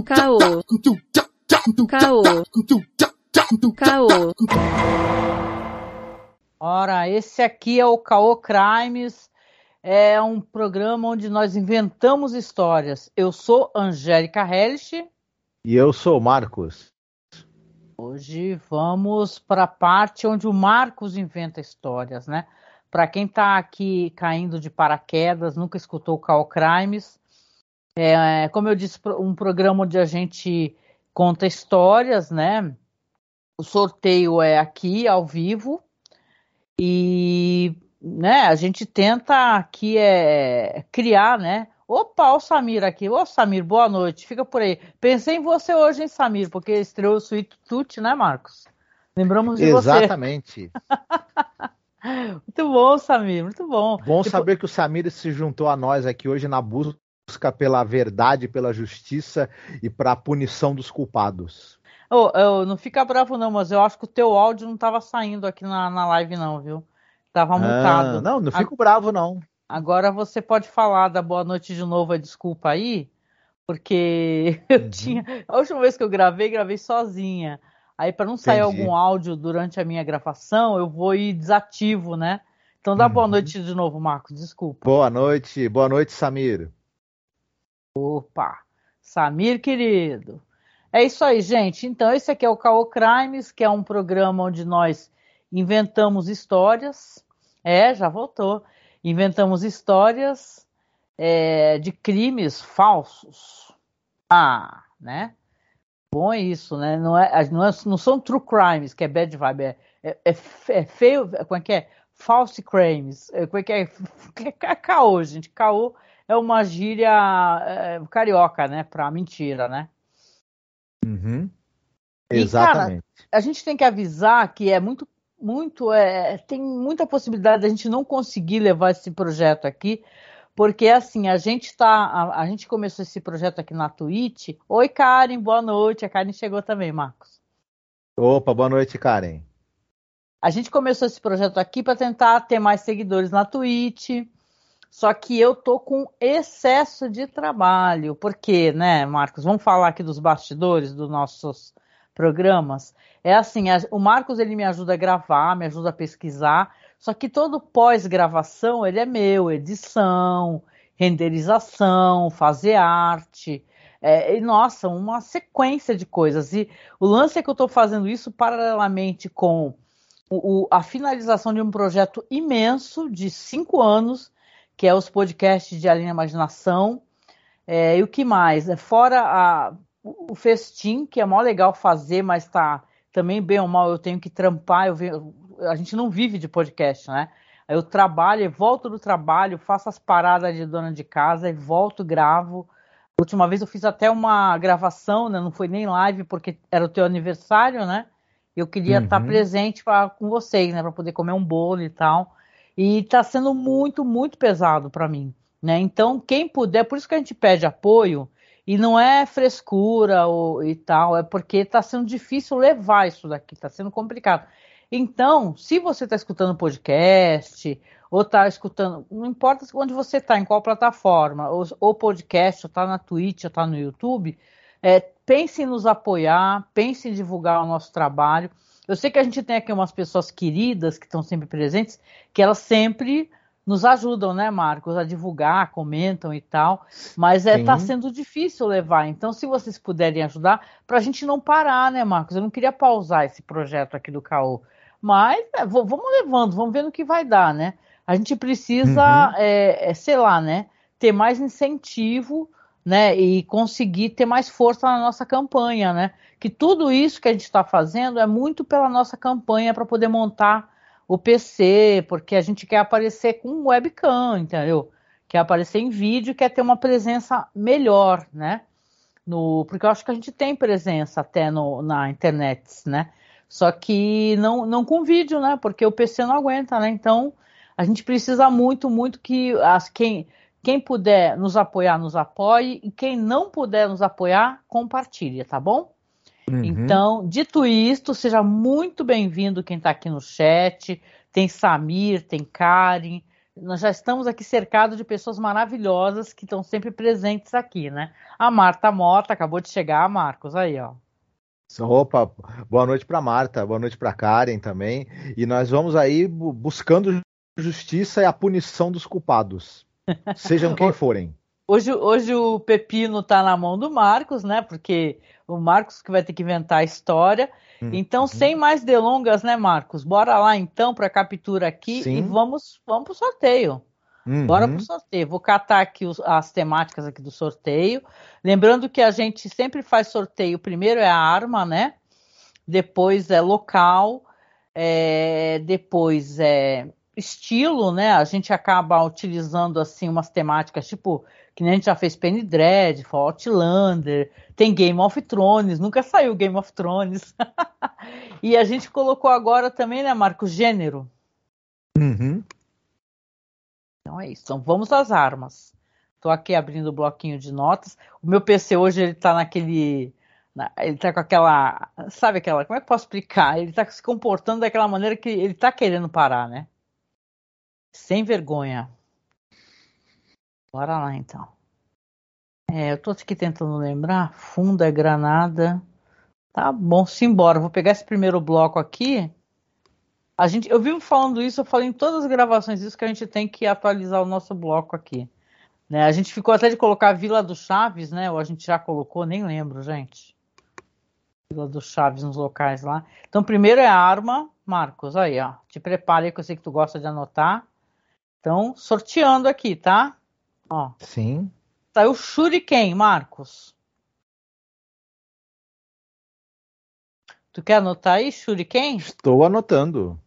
Caô. Caô. Caô. Ora, esse aqui é o Caô Crimes. É um programa onde nós inventamos histórias. Eu sou Angélica Hellish. E eu sou Marcos. Hoje vamos para a parte onde o Marcos inventa histórias, né? Para quem está aqui caindo de paraquedas, nunca escutou o Call Crimes, é, como eu disse, um programa onde a gente conta histórias, né? O sorteio é aqui, ao vivo, e né, a gente tenta aqui é, criar, né? Opa, o Samir aqui. Ô, Samir, boa noite. Fica por aí. Pensei em você hoje, hein, Samir, porque estreou o Sweet Tooth, né, Marcos? Lembramos de Exatamente. você. Exatamente. muito bom, Samir, muito bom. Bom saber que o Samir se juntou a nós aqui hoje na busca busca pela verdade, pela justiça e para a punição dos culpados. Oh, oh, não fica bravo não, mas eu acho que o teu áudio não estava saindo aqui na, na live não, viu? Tava mutado. Ah, não, não fico bravo não. Agora você pode falar da boa noite de novo, a desculpa aí, porque eu uhum. tinha. A última vez que eu gravei, gravei sozinha. Aí, para não sair Entendi. algum áudio durante a minha gravação, eu vou ir desativo, né? Então dá uhum. boa noite de novo, Marcos, desculpa. Boa noite, boa noite, Samir. Opa, Samir querido. É isso aí, gente. Então, esse aqui é o Caô Crimes, que é um programa onde nós inventamos histórias. É, já voltou. Inventamos histórias é, de crimes falsos. Ah, né? Bom é isso, né? Não, é, não, é, não são true crimes, que é bad vibe, é, é, é, é feio, como é que é? False crimes. É, como é que é? É caô, gente. Caô é uma gíria é, carioca, né? Para mentira, né? Uhum. Exatamente. E, cara, a gente tem que avisar que é muito, muito, é, tem muita possibilidade da gente não conseguir levar esse projeto aqui, porque assim, a gente tá, a, a, gente começou esse projeto aqui na Twitch. Oi, Karen, boa noite. A Karen chegou também, Marcos. Opa, boa noite, Karen. A gente começou esse projeto aqui para tentar ter mais seguidores na Twitch, só que eu tô com excesso de trabalho, porque, né, Marcos? Vamos falar aqui dos bastidores dos nossos programas. É assim, o Marcos ele me ajuda a gravar, me ajuda a pesquisar, só que todo pós-gravação ele é meu, edição, renderização, fazer arte. É, e, nossa, uma sequência de coisas. E o lance é que eu estou fazendo isso paralelamente com o, o, a finalização de um projeto imenso de cinco anos que é os podcasts de Alinha Imaginação. É, e o que mais? É, fora a, o festim, que é mó legal fazer, mas tá também bem ou mal eu tenho que trampar, eu, a gente não vive de podcast, né? Eu trabalho, eu volto do trabalho, faço as paradas de dona de casa e volto, gravo. A última vez eu fiz até uma gravação, né? Não foi nem live, porque era o teu aniversário, né? Eu queria uhum. estar presente pra, com vocês, né? Para poder comer um bolo e tal. E está sendo muito, muito pesado para mim. Né? Então, quem puder, por isso que a gente pede apoio, e não é frescura ou, e tal, é porque está sendo difícil levar isso daqui, está sendo complicado. Então, se você está escutando podcast, ou está escutando, não importa onde você está, em qual plataforma, ou, ou podcast, ou está na Twitch, ou está no YouTube, é, pense em nos apoiar, pense em divulgar o nosso trabalho. Eu sei que a gente tem aqui umas pessoas queridas que estão sempre presentes, que elas sempre nos ajudam, né, Marcos, a divulgar, comentam e tal, mas está é, tá sendo difícil levar. Então, se vocês puderem ajudar, para a gente não parar, né, Marcos? Eu não queria pausar esse projeto aqui do Caô, mas é, vamos levando, vamos ver no que vai dar, né? A gente precisa, uhum. é, é, sei lá, né, ter mais incentivo, né, e conseguir ter mais força na nossa campanha, né? Que tudo isso que a gente está fazendo é muito pela nossa campanha para poder montar o PC, porque a gente quer aparecer com webcam, entendeu? Quer aparecer em vídeo, quer ter uma presença melhor, né? No, porque eu acho que a gente tem presença até no, na internet, né? Só que não, não com vídeo, né? Porque o PC não aguenta, né? Então a gente precisa muito, muito que as, quem, quem puder nos apoiar, nos apoie. E quem não puder nos apoiar, compartilhe, tá bom? Uhum. Então, dito isto, seja muito bem-vindo quem está aqui no chat. Tem Samir, tem Karen, nós já estamos aqui cercados de pessoas maravilhosas que estão sempre presentes aqui, né? A Marta Mota acabou de chegar, Marcos, aí, ó. Opa, boa noite para Marta, boa noite para Karen também. E nós vamos aí buscando justiça e a punição dos culpados, sejam quem forem. Hoje, hoje o pepino está na mão do Marcos, né? Porque o Marcos que vai ter que inventar a história. Hum, então, uhum. sem mais delongas, né, Marcos? Bora lá então para a captura aqui Sim. e vamos, vamos para o sorteio. Uhum. Bora para o sorteio. Vou catar aqui os, as temáticas aqui do sorteio. Lembrando que a gente sempre faz sorteio. Primeiro é a arma, né? Depois é local. É, depois é estilo, né? A gente acaba utilizando assim umas temáticas tipo que nem a gente já fez Penny Dread, Outlander, tem Game of Thrones, nunca saiu Game of Thrones. e a gente colocou agora também, né, Marco, gênero. Uhum. Então é isso. Então vamos às armas. Estou aqui abrindo o bloquinho de notas. O meu PC hoje ele está naquele ele tá com aquela. Sabe aquela. Como é que eu posso explicar? Ele tá se comportando daquela maneira que ele tá querendo parar, né? Sem vergonha. Bora lá então. É, eu tô aqui tentando lembrar. Funda, granada. Tá bom, simbora. Vou pegar esse primeiro bloco aqui. A gente, eu vivo falando isso, eu falei em todas as gravações isso que a gente tem que atualizar o nosso bloco aqui. Né? A gente ficou até de colocar a Vila do Chaves, né? Ou a gente já colocou, nem lembro, gente. Vila do Chaves nos locais lá. Então, primeiro é a arma, Marcos. Aí, ó. Te prepare que eu sei que tu gosta de anotar. Então, sorteando aqui, tá? Ó. Sim. Saiu o Shuriken, Marcos. Tu quer anotar aí, Shuriken? Estou anotando.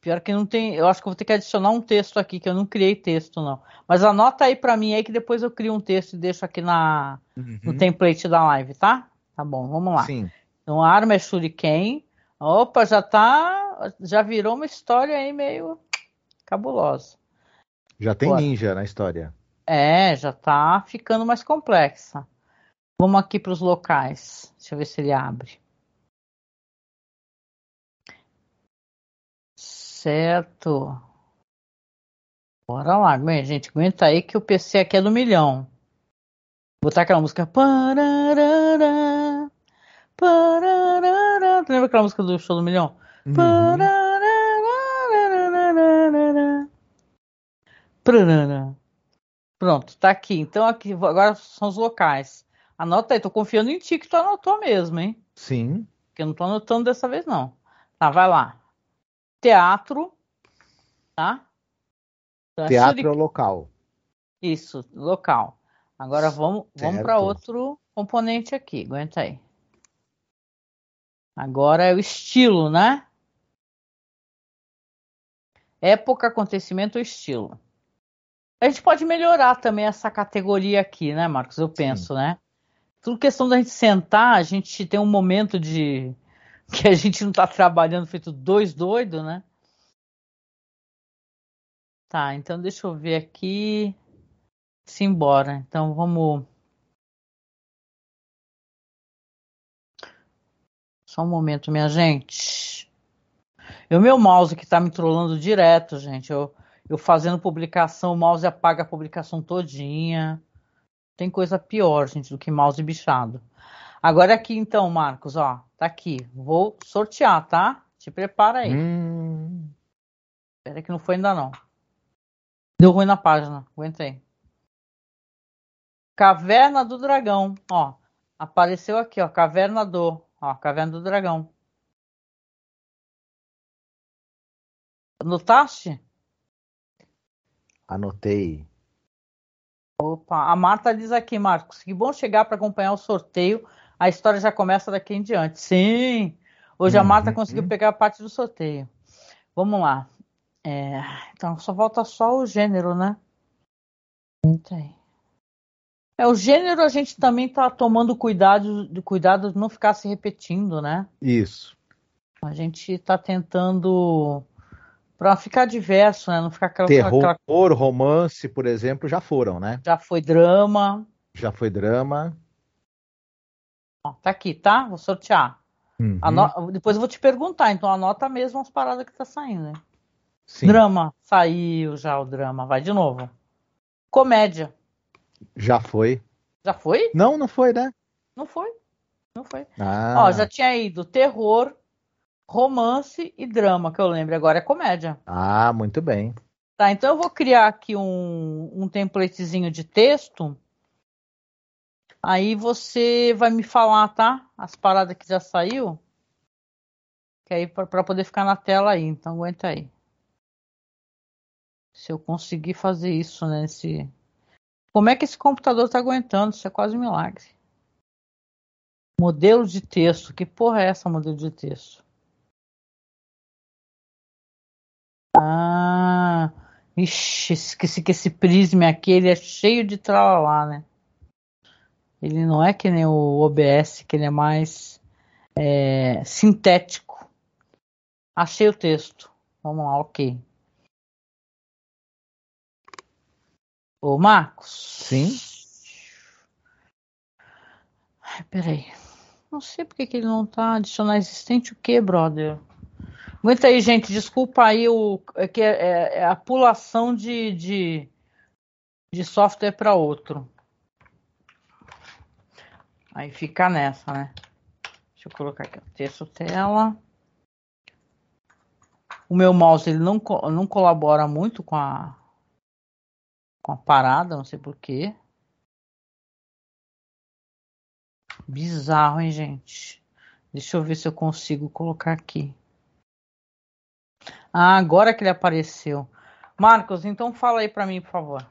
Pior que não tem. Eu acho que vou ter que adicionar um texto aqui, que eu não criei texto, não. Mas anota aí para mim aí que depois eu crio um texto e deixo aqui na, uhum. no template da live, tá? Tá bom, vamos lá. Sim. Então a arma é Shuriken. Opa, já tá. Já virou uma história aí meio cabulosa. Já tem ninja na história. É, já tá ficando mais complexa. Vamos aqui para os locais. Deixa eu ver se ele abre. Certo. Bora lá, gente. Aguenta aí que o PC aqui é do milhão. Vou botar aquela música. Pararara, pararara. lembra aquela música do show do milhão? Uhum. Pronto, tá aqui. Então aqui agora são os locais. Anota aí, tô confiando em ti que tu anotou mesmo, hein? Sim. Porque eu não tô anotando dessa vez, não. Tá, vai lá. Teatro, tá? Teatro local. Isso, local. Agora vamos, vamos para outro componente aqui. Aguenta aí. Agora é o estilo, né? Época, acontecimento ou estilo. A gente pode melhorar também essa categoria aqui, né, Marcos? Eu penso, Sim. né? Tudo questão da gente sentar, a gente tem um momento de que a gente não está trabalhando feito dois doidos, né? Tá, então deixa eu ver aqui. Simbora. Então vamos. Só um momento, minha gente. E o meu mouse que está me trollando direto, gente. Eu, eu fazendo publicação, o mouse apaga a publicação todinha. Tem coisa pior, gente, do que mouse bichado. Agora aqui então, Marcos, ó, tá aqui. Vou sortear, tá? Te prepara aí. Hum. Espera que não foi ainda não. Deu ruim na página, aguentei. Caverna do Dragão, ó. Apareceu aqui, ó. Caverna do, ó, Caverna do Dragão. Anotaste? Anotei. Opa, a Marta diz aqui, Marcos, que bom chegar para acompanhar o sorteio. A história já começa daqui em diante. Sim! Hoje uhum. a Marta conseguiu pegar a parte do sorteio. Vamos lá. É, então só falta só o gênero, né? Entendi. É, o gênero a gente também está tomando cuidado, cuidado de não ficar se repetindo, né? Isso. A gente está tentando para ficar diverso, né? Não ficar aquela, terror, aquela... romance, por exemplo, já foram, né? Já foi drama. Já foi drama. Ó, tá aqui, tá? Vou sortear. Uhum. Depois eu vou te perguntar, então anota mesmo as paradas que tá saindo. Né? Sim. Drama. Saiu já o drama. Vai de novo. Comédia. Já foi. Já foi? Não, não foi, né? Não foi. Não foi. Ah. Ó, já tinha ido terror, romance e drama, que eu lembro. Agora é comédia. Ah, muito bem. Tá, então eu vou criar aqui um, um templatezinho de texto. Aí você vai me falar, tá? As paradas que já saiu. Que aí para poder ficar na tela aí. Então aguenta aí. Se eu conseguir fazer isso nesse. Né, Como é que esse computador tá aguentando? Isso é quase um milagre. Modelo de texto. Que porra é essa modelo de texto? Ah, ixi, esqueci que esse prisma aqui ele é cheio de tralalá, né? Ele não é que nem o OBS, que ele é mais é, sintético. Achei o texto. Vamos lá, ok. Ô, Marcos. Sim. Ai, peraí. Não sei porque que ele não tá adicionar existente o que, brother? Aguenta aí, gente. Desculpa aí o é que é, é, é a pulação de, de, de software para outro. Aí fica nessa, né? Deixa eu colocar aqui o texto tela. O meu mouse ele não, não colabora muito com a com a parada, não sei porquê. Bizarro, hein, gente? Deixa eu ver se eu consigo colocar aqui. Ah, agora que ele apareceu. Marcos, então fala aí para mim, por favor.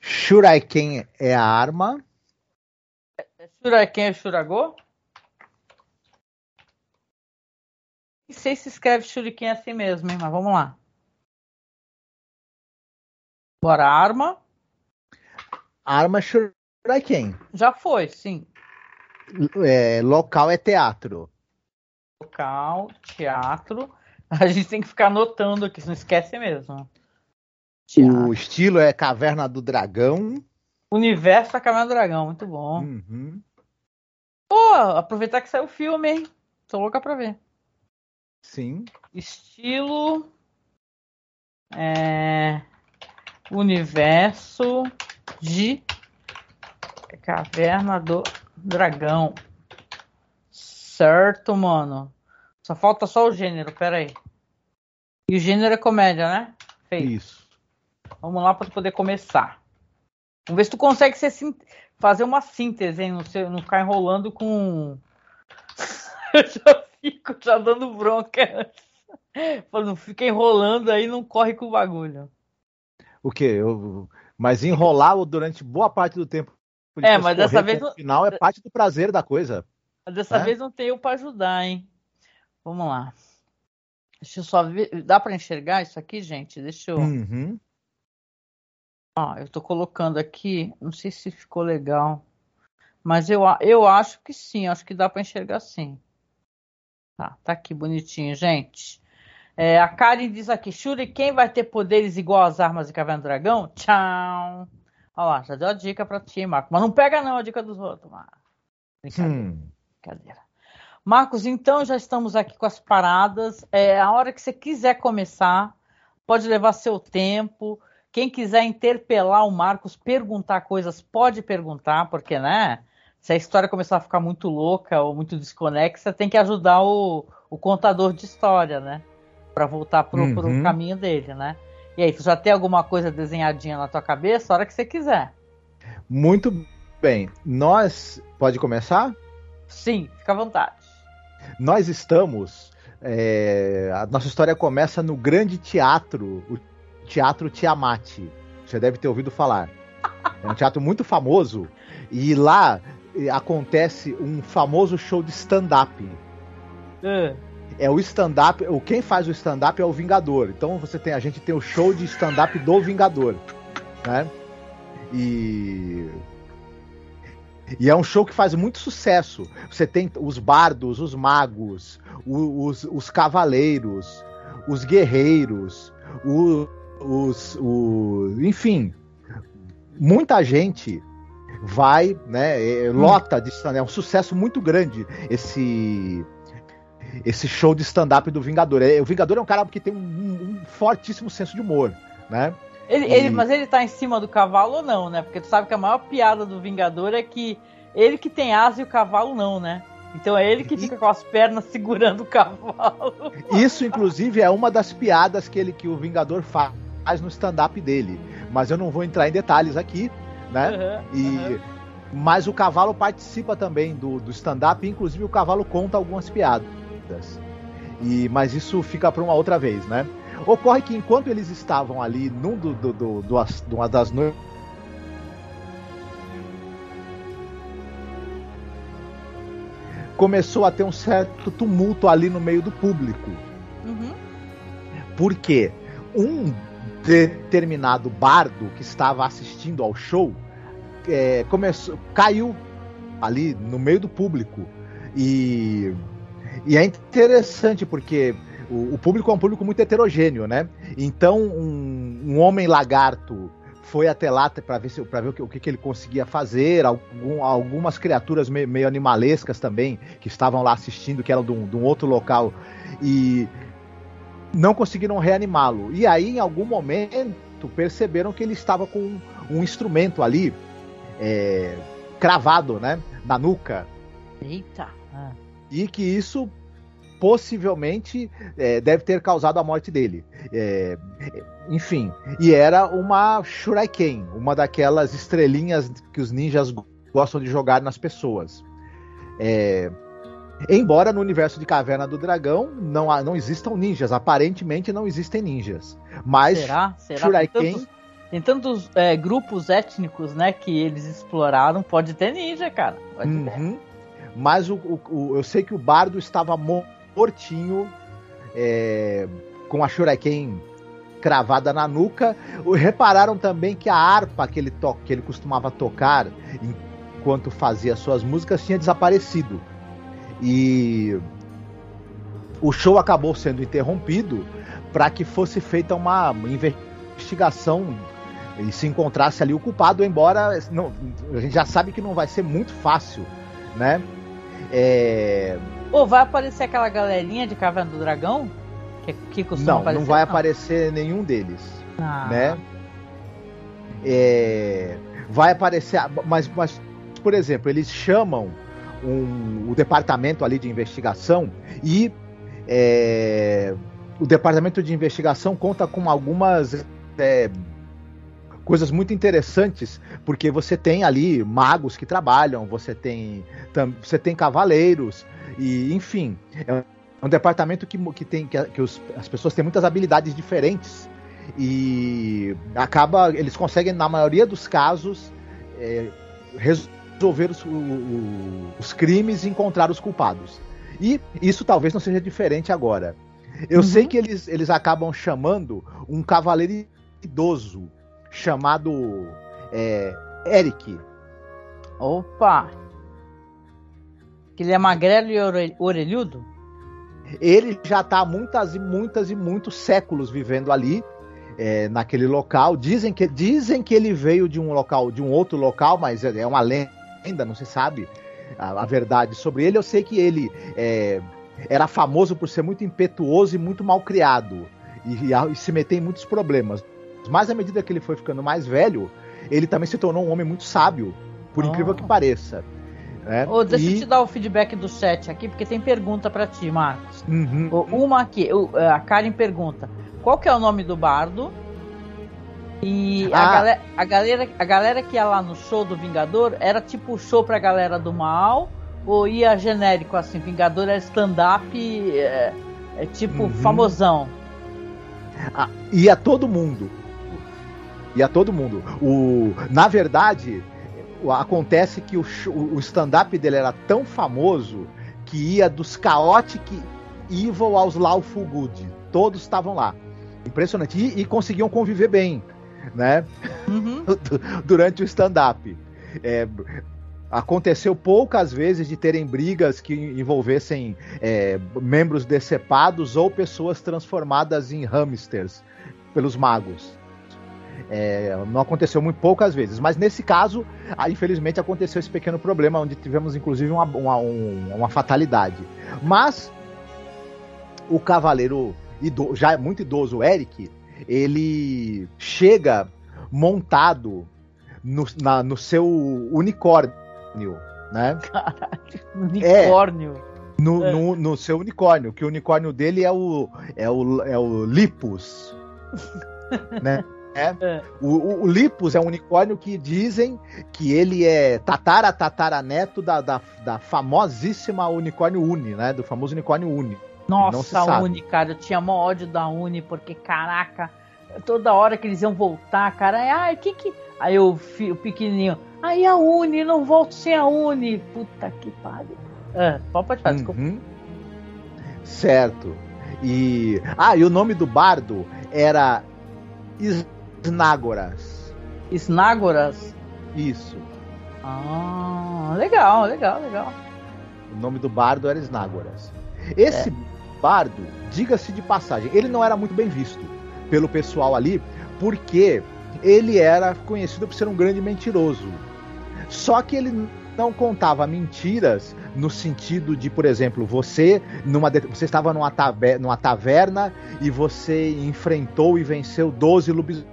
Shuriken é a arma. Shuriken é Shurago? Não sei se escreve Shuriken assim mesmo, hein? mas vamos lá. Bora, arma. Arma Shuriken. Já foi, sim. É, local é teatro. Local, teatro. A gente tem que ficar anotando aqui, não esquece mesmo. O estilo é Caverna do Dragão. Universo da Caverna do Dragão, muito bom. Uhum. Pô, aproveitar que saiu o filme, hein? Tô louca pra ver. Sim. Estilo. É universo de Caverna do Dragão. Certo, mano. Só falta só o gênero, pera aí. E o gênero é comédia, né? Feito. Isso. Vamos lá para poder começar. Vamos ver se tu consegue ser, fazer uma síntese, hein? Não, ser, não ficar enrolando com. Eu já fico já dando bronca. Não fica enrolando aí, não corre com o bagulho o quê? Eu, mas enrolar durante boa parte do tempo. É, mas dessa vez. No final é parte do prazer da coisa. Mas dessa né? vez não tenho para ajudar, hein? Vamos lá. Deixa eu só ver. Dá para enxergar isso aqui, gente? Deixa eu. Uhum. Ó, eu tô colocando aqui. Não sei se ficou legal. Mas eu, eu acho que sim. Acho que dá para enxergar sim. Tá, tá aqui bonitinho, gente. É, a Karen diz aqui: Shuriken vai ter poderes igual às armas de Caverna do Dragão? Tchau. Olha lá, já deu a dica pra ti, Marco. Mas não pega não a dica dos outros, Marcos. Brincadeira. Hum. Brincadeira. Marcos, então já estamos aqui com as paradas. É, a hora que você quiser começar, pode levar seu tempo. Quem quiser interpelar o Marcos, perguntar coisas, pode perguntar, porque, né? Se a história começar a ficar muito louca ou muito desconexa, tem que ajudar o, o contador de história, né? para voltar pro, uhum. pro caminho dele, né? E aí, tu já tem alguma coisa desenhadinha na tua cabeça? A hora que você quiser. Muito bem. Nós. Pode começar? Sim, fica à vontade. Nós estamos. É, a nossa história começa no grande teatro, o Teatro Tiamat. Você deve ter ouvido falar. É um teatro muito famoso. E lá eh, acontece um famoso show de stand-up. Uh é o stand-up. Quem faz o stand-up é o Vingador. Então você tem a gente tem o show de stand-up do Vingador, né? E e é um show que faz muito sucesso. Você tem os bardos, os magos, os, os, os cavaleiros, os guerreiros, os, os, o, enfim, muita gente vai, né? É, lota de stand É um sucesso muito grande esse esse show de stand-up do Vingador. É, o Vingador é um cara que tem um, um fortíssimo senso de humor, né? Ele, e... ele, mas ele tá em cima do cavalo ou não, né? Porque tu sabe que a maior piada do Vingador é que ele que tem asa e o cavalo não, né? Então é ele que fica com as pernas segurando o cavalo. Isso, inclusive, é uma das piadas que, ele, que o Vingador faz no stand-up dele. Mas eu não vou entrar em detalhes aqui, né? Uhum, e, uhum. Mas o cavalo participa também do, do stand-up, inclusive o cavalo conta algumas piadas. E, mas isso fica para uma outra vez, né? Ocorre que enquanto eles estavam ali num do, do, do, do, uma das noites começou a ter um certo tumulto ali no meio do público. Uhum. Porque um determinado bardo que estava assistindo ao show é, começou, caiu ali no meio do público. E, e é interessante porque o, o, público é um público muito heterogêneo, né? Então, um, um homem lagarto foi até lá para ver, se, ver o, que, o que, ele conseguia fazer. Algum, algumas criaturas meio, meio, animalescas também, que estavam lá assistindo, que eram de um, de um outro local, e não conseguiram reanimá-lo. E aí, em algum momento, perceberam que ele estava com um, um instrumento ali, é, cravado, né, na nuca. Eita! Ah. E que isso possivelmente é, deve ter causado a morte dele. É, enfim, e era uma Shuriken, uma daquelas estrelinhas que os ninjas gostam de jogar nas pessoas. É, embora no universo de Caverna do Dragão não, não existam ninjas, aparentemente não existem ninjas. Mas Será? Será? Shuriken. Tem tantos, é, grupos étnicos, né, que eles exploraram, pode ter ninja, cara. Uhum. Mas o, o, o, eu sei que o bardo estava mortinho, é, com a Shuriken cravada na nuca. Repararam também que a harpa que ele, to que ele costumava tocar enquanto fazia suas músicas tinha desaparecido. E o show acabou sendo interrompido para que fosse feita uma investigação e se encontrasse ali o culpado, embora não, a gente já sabe que não vai ser muito fácil, né? É... Ou vai aparecer aquela galerinha de Caverna do Dragão? Que, que costuma não, aparecer? Não, vai não. aparecer nenhum deles. Ah. Né? É... Vai aparecer. Mas, mas, por exemplo, eles chamam um, o departamento ali de investigação e é, o departamento de investigação conta com algumas é, coisas muito interessantes, porque você tem ali magos que trabalham, você tem, tam, você tem cavaleiros, e enfim, é um departamento que, que tem que, que os, as pessoas têm muitas habilidades diferentes e acaba eles conseguem na maioria dos casos é, resolver os, o, os, crimes e encontrar os culpados. E isso talvez não seja diferente agora. Eu uhum. sei que eles, eles acabam chamando um cavaleiro idoso chamado é, Eric. Opa! Que ele é magrelo e orelhudo? Ele já está há muitas e muitas e muitos séculos vivendo ali, é, naquele local. Dizem que, dizem que ele veio de um local, de um outro local, mas é, é uma lenda, não se sabe a, a verdade sobre ele. Eu sei que ele é, era famoso por ser muito impetuoso e muito mal criado e, e, e se meter em muitos problemas. Mas à medida que ele foi ficando mais velho, ele também se tornou um homem muito sábio, por oh. incrível que pareça. Né? Oh, deixa e... eu te dar o feedback do chat aqui, porque tem pergunta para ti, Marcos. Uhum. Uma aqui, a Karen pergunta: qual que é o nome do bardo? E ah. a, galera, a, galera, a galera que ia lá no show do Vingador era tipo show pra galera do mal? Ou ia genérico assim? Vingador é stand-up, é, é, tipo uhum. famosão? Ah, ia todo mundo. Ia todo mundo. O, na verdade, acontece que o, o stand-up dele era tão famoso que ia dos Chaotic Evil aos Lawful Good. Todos estavam lá. Impressionante. E, e conseguiam conviver bem, né? Uhum. Durante o stand-up. É, aconteceu poucas vezes de terem brigas que envolvessem é, membros decepados ou pessoas transformadas em hamsters pelos magos. É, não aconteceu muito poucas vezes, mas nesse caso, ah, infelizmente aconteceu esse pequeno problema, onde tivemos inclusive uma, uma, uma fatalidade. Mas o cavaleiro ido, já muito idoso, o Eric, ele chega montado no, na, no seu unicórnio, né? Caralho, unicórnio. É, no, é. no, no, seu unicórnio, que o unicórnio dele é o, é o, é o Lipus, né? É. é. O, o, Lipus é um unicórnio que dizem que ele é tatara tataraneto da, da, da famosíssima unicórnio Uni, né? Do famoso unicórnio Uni. Nossa, a Uni, cara, eu tinha mó ódio da Uni, porque caraca, toda hora que eles iam voltar, cara, ai, que que. Aí o, o pequenininho, aí a Uni, não volto sem a Uni. Puta que pariu. É, pode falar, desculpa. Uhum. Certo. E. Ah, e o nome do bardo era Snagoras. Snagoras? Isso. Ah, legal, legal, legal. O nome do bardo era Snagoras. Esse é. bardo, diga-se de passagem, ele não era muito bem visto pelo pessoal ali, porque ele era conhecido por ser um grande mentiroso. Só que ele não contava mentiras no sentido de, por exemplo, você numa você estava numa, taverna, numa taverna e você enfrentou e venceu 12 lobisomens.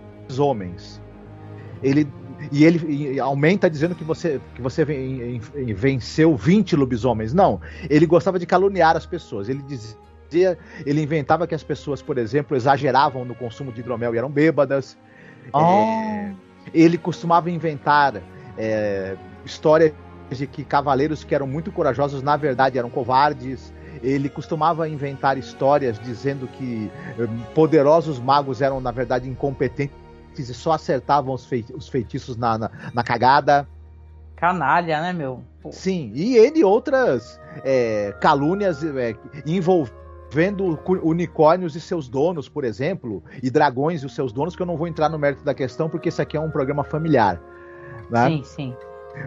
Ele e ele aumenta dizendo que você que você venceu 20 lobisomens. Não, ele gostava de caluniar as pessoas. Ele dizia, ele inventava que as pessoas, por exemplo, exageravam no consumo de hidromel e eram bêbadas. Oh. É, ele costumava inventar é, histórias de que cavaleiros que eram muito corajosos na verdade eram covardes. Ele costumava inventar histórias dizendo que eh, poderosos magos eram na verdade incompetentes e só acertavam os, fei os feitiços na, na, na, cagada. Canalha, né, meu? Pô. Sim, e ele outras é, calúnias é, envolvendo unicórnios e seus donos, por exemplo, e dragões e os seus donos, que eu não vou entrar no mérito da questão, porque esse aqui é um programa familiar. Né? Sim, sim.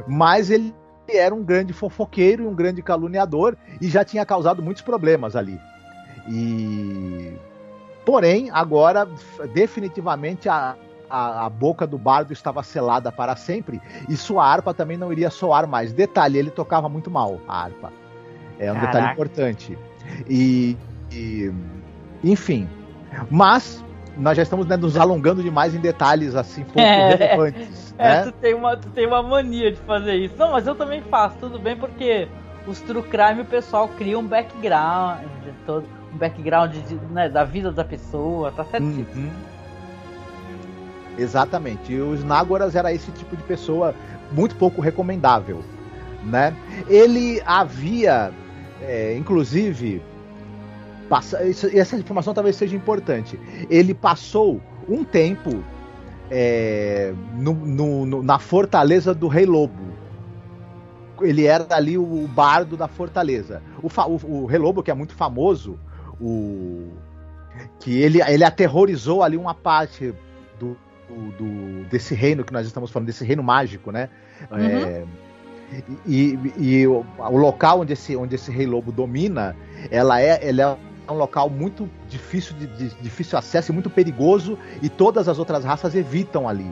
Mas ele era um grande fofoqueiro e um grande caluniador e já tinha causado muitos problemas ali. E porém, agora definitivamente a, a, a, boca do bardo estava selada para sempre e sua harpa também não iria soar mais. Detalhe, ele tocava muito mal a harpa. É um Caraca. detalhe importante. E, e enfim, mas nós já estamos né, nos alongando demais em detalhes assim pouco é, relevantes. É, né? tu, tem uma, tu tem uma mania de fazer isso. Não, mas eu também faço, tudo bem, porque os true crime o pessoal cria um background, todo, um background de, né, da vida da pessoa, tá certo? Uhum. Exatamente. E os Nágoras era esse tipo de pessoa muito pouco recomendável, né? Ele havia, é, inclusive, Passa, essa informação talvez seja importante. Ele passou um tempo é, no, no, no, na fortaleza do Rei Lobo. Ele era ali o bardo da fortaleza. O, o, o Rei Lobo, que é muito famoso, o, que ele, ele aterrorizou ali uma parte do, do, desse reino que nós estamos falando, desse reino mágico, né? Uhum. É, e, e, e o, o, local onde esse, onde esse Rei Lobo domina, ela é, ela é um local muito difícil de, de, difícil acesso e muito perigoso e todas as outras raças evitam ali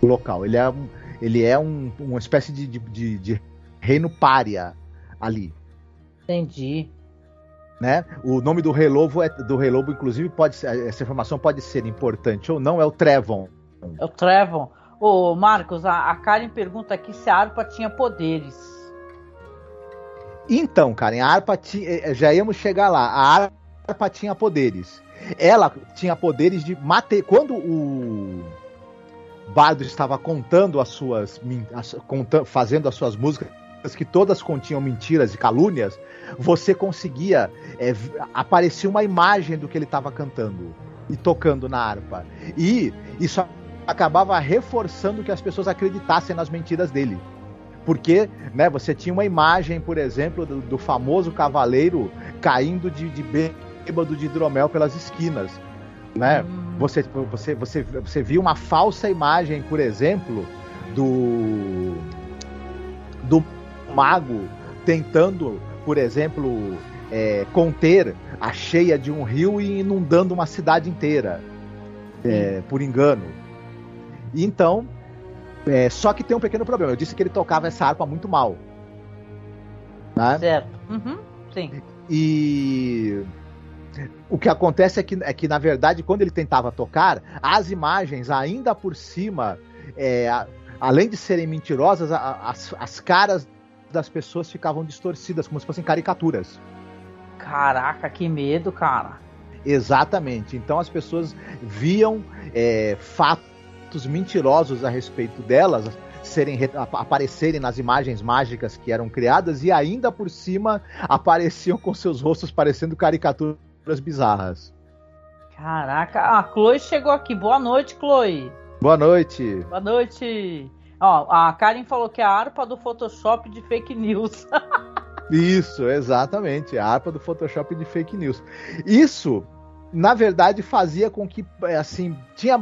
o local. Ele é, ele é um, uma espécie de, de, de reino pária ali. Entendi. Né? O nome do Rei Lobo, é, do Rei Lobo, inclusive, pode ser, essa informação pode ser importante ou não, é o Trevon. É o Trevon. Ô, Marcos, a, a Karen pergunta aqui se a harpa tinha poderes. Então, Karen, a harpa tinha, eh, já íamos chegar lá. A harpa tinha poderes. Ela tinha poderes de matar. Quando o Bardo estava contando as suas. As, fazendo as suas músicas que todas continham mentiras e calúnias, você conseguia. É, aparecia uma imagem do que ele estava cantando e tocando na harpa. E isso acabava reforçando que as pessoas acreditassem nas mentiras dele. Porque né, você tinha uma imagem, por exemplo, do, do famoso cavaleiro caindo de, de bêbado de hidromel pelas esquinas. Né? Hum. Você, você, você, você viu uma falsa imagem, por exemplo, do, do mago tentando, por exemplo, é, conter a cheia de um rio e inundando uma cidade inteira, é, por engano. Então, é, só que tem um pequeno problema. Eu disse que ele tocava essa harpa muito mal. Né? Certo. Uhum. Sim. E o que acontece é que, é que, na verdade, quando ele tentava tocar, as imagens, ainda por cima, é, a, além de serem mentirosas, a, a, as, as caras das pessoas ficavam distorcidas, como se fossem caricaturas. Caraca, que medo, cara. Exatamente. Então as pessoas viam é, fatos mentirosos a respeito delas serem aparecerem nas imagens mágicas que eram criadas e ainda por cima apareciam com seus rostos parecendo caricaturas bizarras. Caraca, a Chloe chegou aqui. Boa noite, Chloe. Boa noite. Boa noite. Ó, a Karen falou que é a harpa do Photoshop de fake news. Isso, exatamente. A harpa do Photoshop de fake news. Isso, na verdade, fazia com que, assim, tinha,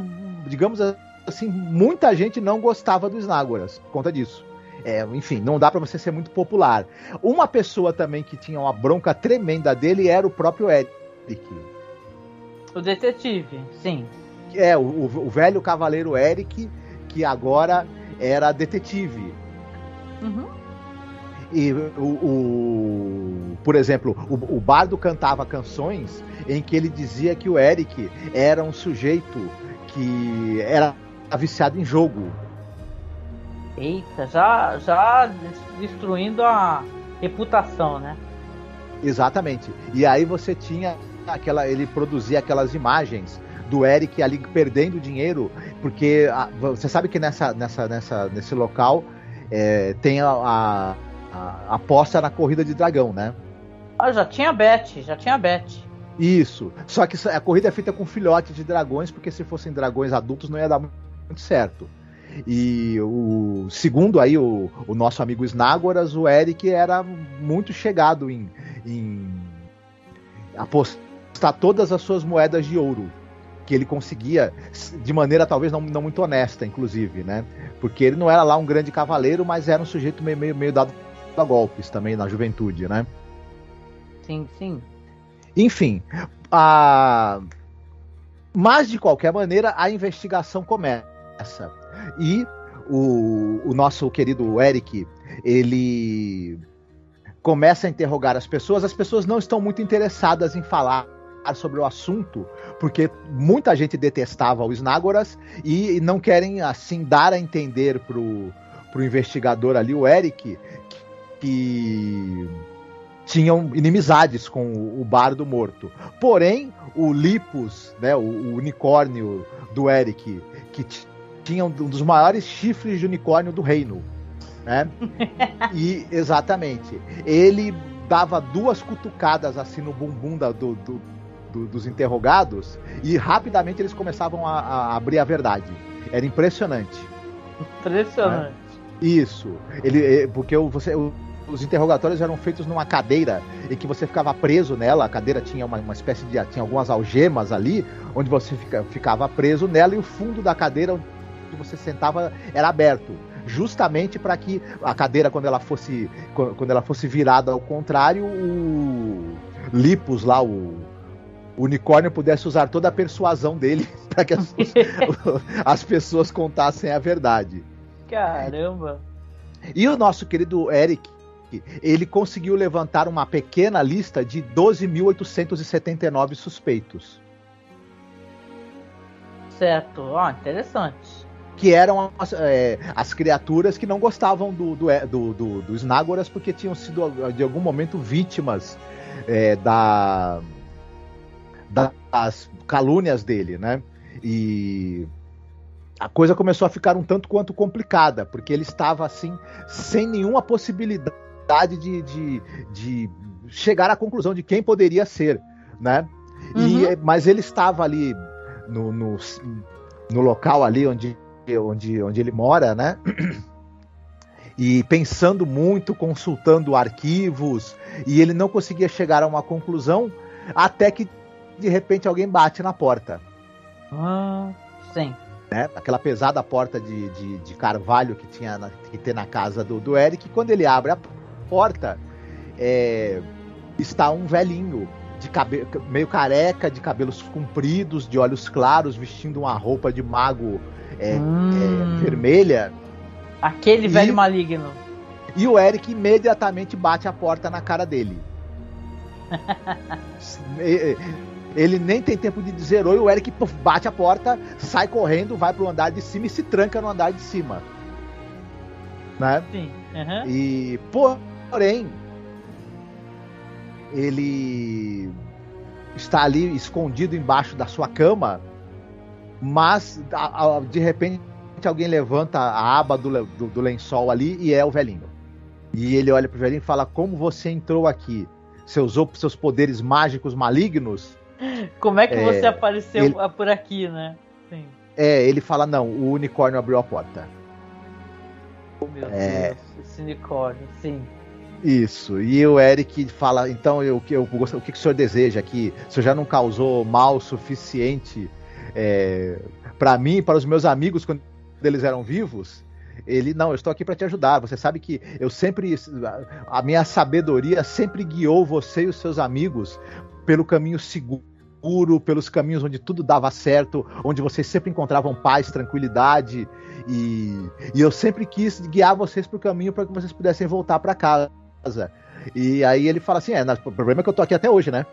digamos assim, muita gente não gostava do Snagoras por conta disso. É, enfim, não dá para você ser muito popular. Uma pessoa também que tinha uma bronca tremenda dele era o próprio Eric. O detetive, sim. É, o, o velho cavaleiro Eric, que agora era detetive. Uhum. E o, o, por exemplo, o, o Bardo cantava canções em que ele dizia que o Eric era um sujeito que era viciado em jogo. Eita, já, já destruindo a reputação, né? Exatamente. E aí você tinha aquela, ele produzia aquelas imagens do Eric ali perdendo dinheiro, porque a, você sabe que nessa, nessa, nessa, nesse local é, tem a, a, a, aposta na corrida de dragão, né? Ah, já tinha bet, já tinha bet. Isso. Só que a corrida é feita com filhotes de dragões, porque se fossem dragões adultos não ia dar muito certo. E o segundo aí o, o nosso amigo Snagoras, o Eric era muito chegado em, em apostar todas as suas moedas de ouro que ele conseguia de maneira talvez não, não muito honesta, inclusive, né? Porque ele não era lá um grande cavaleiro, mas era um sujeito meio, meio, meio dado a golpes também na juventude, né? Sim, sim. Enfim, a... mas de qualquer maneira a investigação começa e o, o nosso querido Eric ele começa a interrogar as pessoas. As pessoas não estão muito interessadas em falar sobre o assunto, porque muita gente detestava o Snagoras e não querem assim dar a entender pro, pro investigador ali, o Eric, que tinham inimizades com o, o Bardo Morto. Porém, o Lipus, né, o, o unicórnio do Eric, que tinha um dos maiores chifres de unicórnio do reino, né? e exatamente, ele dava duas cutucadas assim no bumbum da, do, do, do, dos interrogados e rapidamente eles começavam a, a, abrir a verdade. Era impressionante. Impressionante. Né? Isso. Ele, é, porque você, os interrogatórios eram feitos numa cadeira em que você ficava preso nela. A cadeira tinha uma, uma espécie de. tinha algumas algemas ali, onde você fica, ficava preso nela e o fundo da cadeira onde você sentava era aberto. Justamente para que a cadeira, quando ela fosse. Quando ela fosse virada ao contrário, o Lipus lá, o, o unicórnio pudesse usar toda a persuasão dele para que as, as pessoas contassem a verdade. Caramba! E o nosso querido Eric, ele conseguiu levantar uma pequena lista de 12.879 suspeitos. Certo, ó, oh, interessante. Que eram as, é, as, criaturas que não gostavam do, do, do, do, do Snagoras porque tinham sido, de algum momento, vítimas é, da, das calúnias dele, né? E a coisa começou a ficar um tanto quanto complicada, porque ele estava assim, sem nenhuma possibilidade de, de, de chegar à conclusão de quem poderia ser, né? Uhum. E, mas ele estava ali no, no, no, local ali onde, onde, onde ele mora, né? E pensando muito, consultando arquivos, e ele não conseguia chegar a uma conclusão até que de repente alguém bate na porta. Ah, sim. Né? Aquela pesada porta de, de, de carvalho que tinha na, que tem na casa do, do Eric. Quando ele abre a porta, é, está um velhinho de cabelo meio careca, de cabelos compridos, de olhos claros, vestindo uma roupa de mago é, hum. é, vermelha. Aquele e, velho maligno. E o Eric imediatamente bate a porta na cara dele. Ele nem tem tempo de dizer oi, o Eric puff, bate a porta, sai correndo, vai pro andar de cima e se tranca no andar de cima. Né? Sim. Uhum. E, porém, ele está ali escondido embaixo da sua cama, mas de repente alguém levanta a aba do, do, do lençol ali e é o velhinho. E ele olha pro velhinho e fala: Como você entrou aqui? Você usou seus poderes mágicos malignos? Como é que é, você apareceu ele, por aqui, né? Sim. É, ele fala: Não, o unicórnio abriu a porta. Oh, meu é... Deus, esse unicórnio, sim. Isso, e o Eric fala: Então, eu, eu, eu, o que o senhor deseja aqui? O senhor já não causou mal suficiente é, para mim para os meus amigos quando eles eram vivos? Ele, não, eu estou aqui para te ajudar. Você sabe que eu sempre. A minha sabedoria sempre guiou você e os seus amigos pelo caminho seguro, pelos caminhos onde tudo dava certo, onde vocês sempre encontravam paz, tranquilidade. E, e eu sempre quis guiar vocês para o caminho para que vocês pudessem voltar para casa. E aí ele fala assim: é, o problema é que eu tô aqui até hoje, né?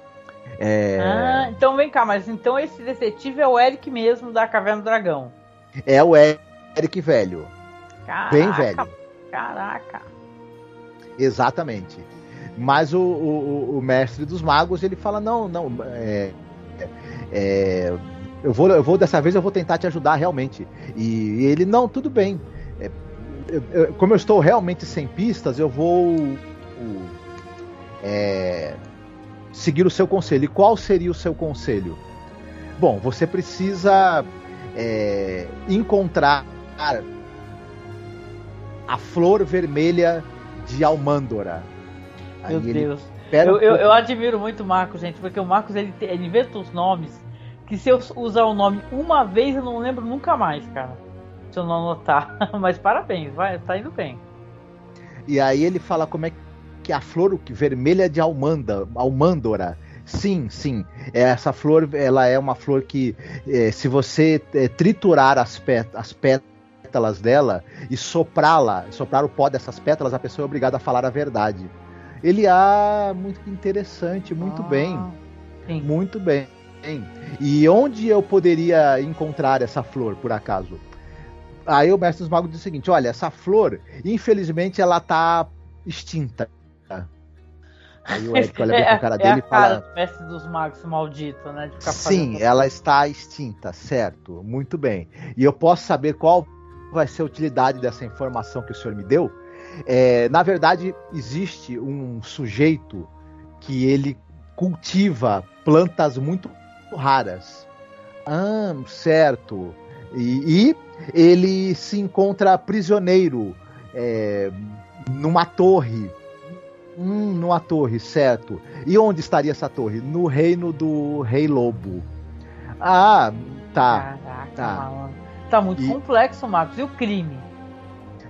É... Ah, então vem cá, mas então esse detetive é o Eric mesmo da Caverna do Dragão. É o Eric velho. Caraca, Bem velho. Caraca. Exatamente. Mas o, o, o, mestre dos magos ele fala não, não, é, é, eu vou, eu vou dessa vez eu vou tentar te ajudar realmente. E, e ele não, tudo bem. É, eu, eu, como eu estou realmente sem pistas, eu vou é, seguir o seu conselho. E qual seria o seu conselho? Bom, você precisa é, encontrar a flor vermelha de Almândora. Meu Aí Deus. Eu, eu, eu, admiro muito o Marcos, gente, porque o Marcos ele, ele inventa os nomes que se eu usar o nome uma vez eu não lembro nunca mais, cara. Se eu não anotar. Mas parabéns, vai, tá indo bem. E aí ele fala como é que a flor vermelha de almanda, almândora. Sim, sim. Essa flor, ela é uma flor que, é, se você é, triturar as, pet, as pétalas dela e soprá-la, soprar o pó dessas pétalas, a pessoa é obrigada a falar a verdade. Ele, ah, muito interessante, muito ah, bem. Sim. Muito bem. E onde eu poderia encontrar essa flor, por acaso? Aí o mestre dos magos diz o seguinte: olha, essa flor, infelizmente, ela tá extinta. Aí o Eric olha bem pra cara é, dele é e fala. Cara mestre dos magos maldito, né? Sim, ela está extinta, certo. Muito bem. E eu posso saber qual vai ser a utilidade dessa informação que o senhor me deu? É, na verdade, existe um sujeito que ele cultiva plantas muito raras. Ah, certo. E, e ele se encontra prisioneiro é, numa torre. Hum, numa torre, certo. E onde estaria essa torre? No reino do Rei Lobo. Ah, tá. Caraca, tá. Tá muito e... complexo, Marcos. E o crime?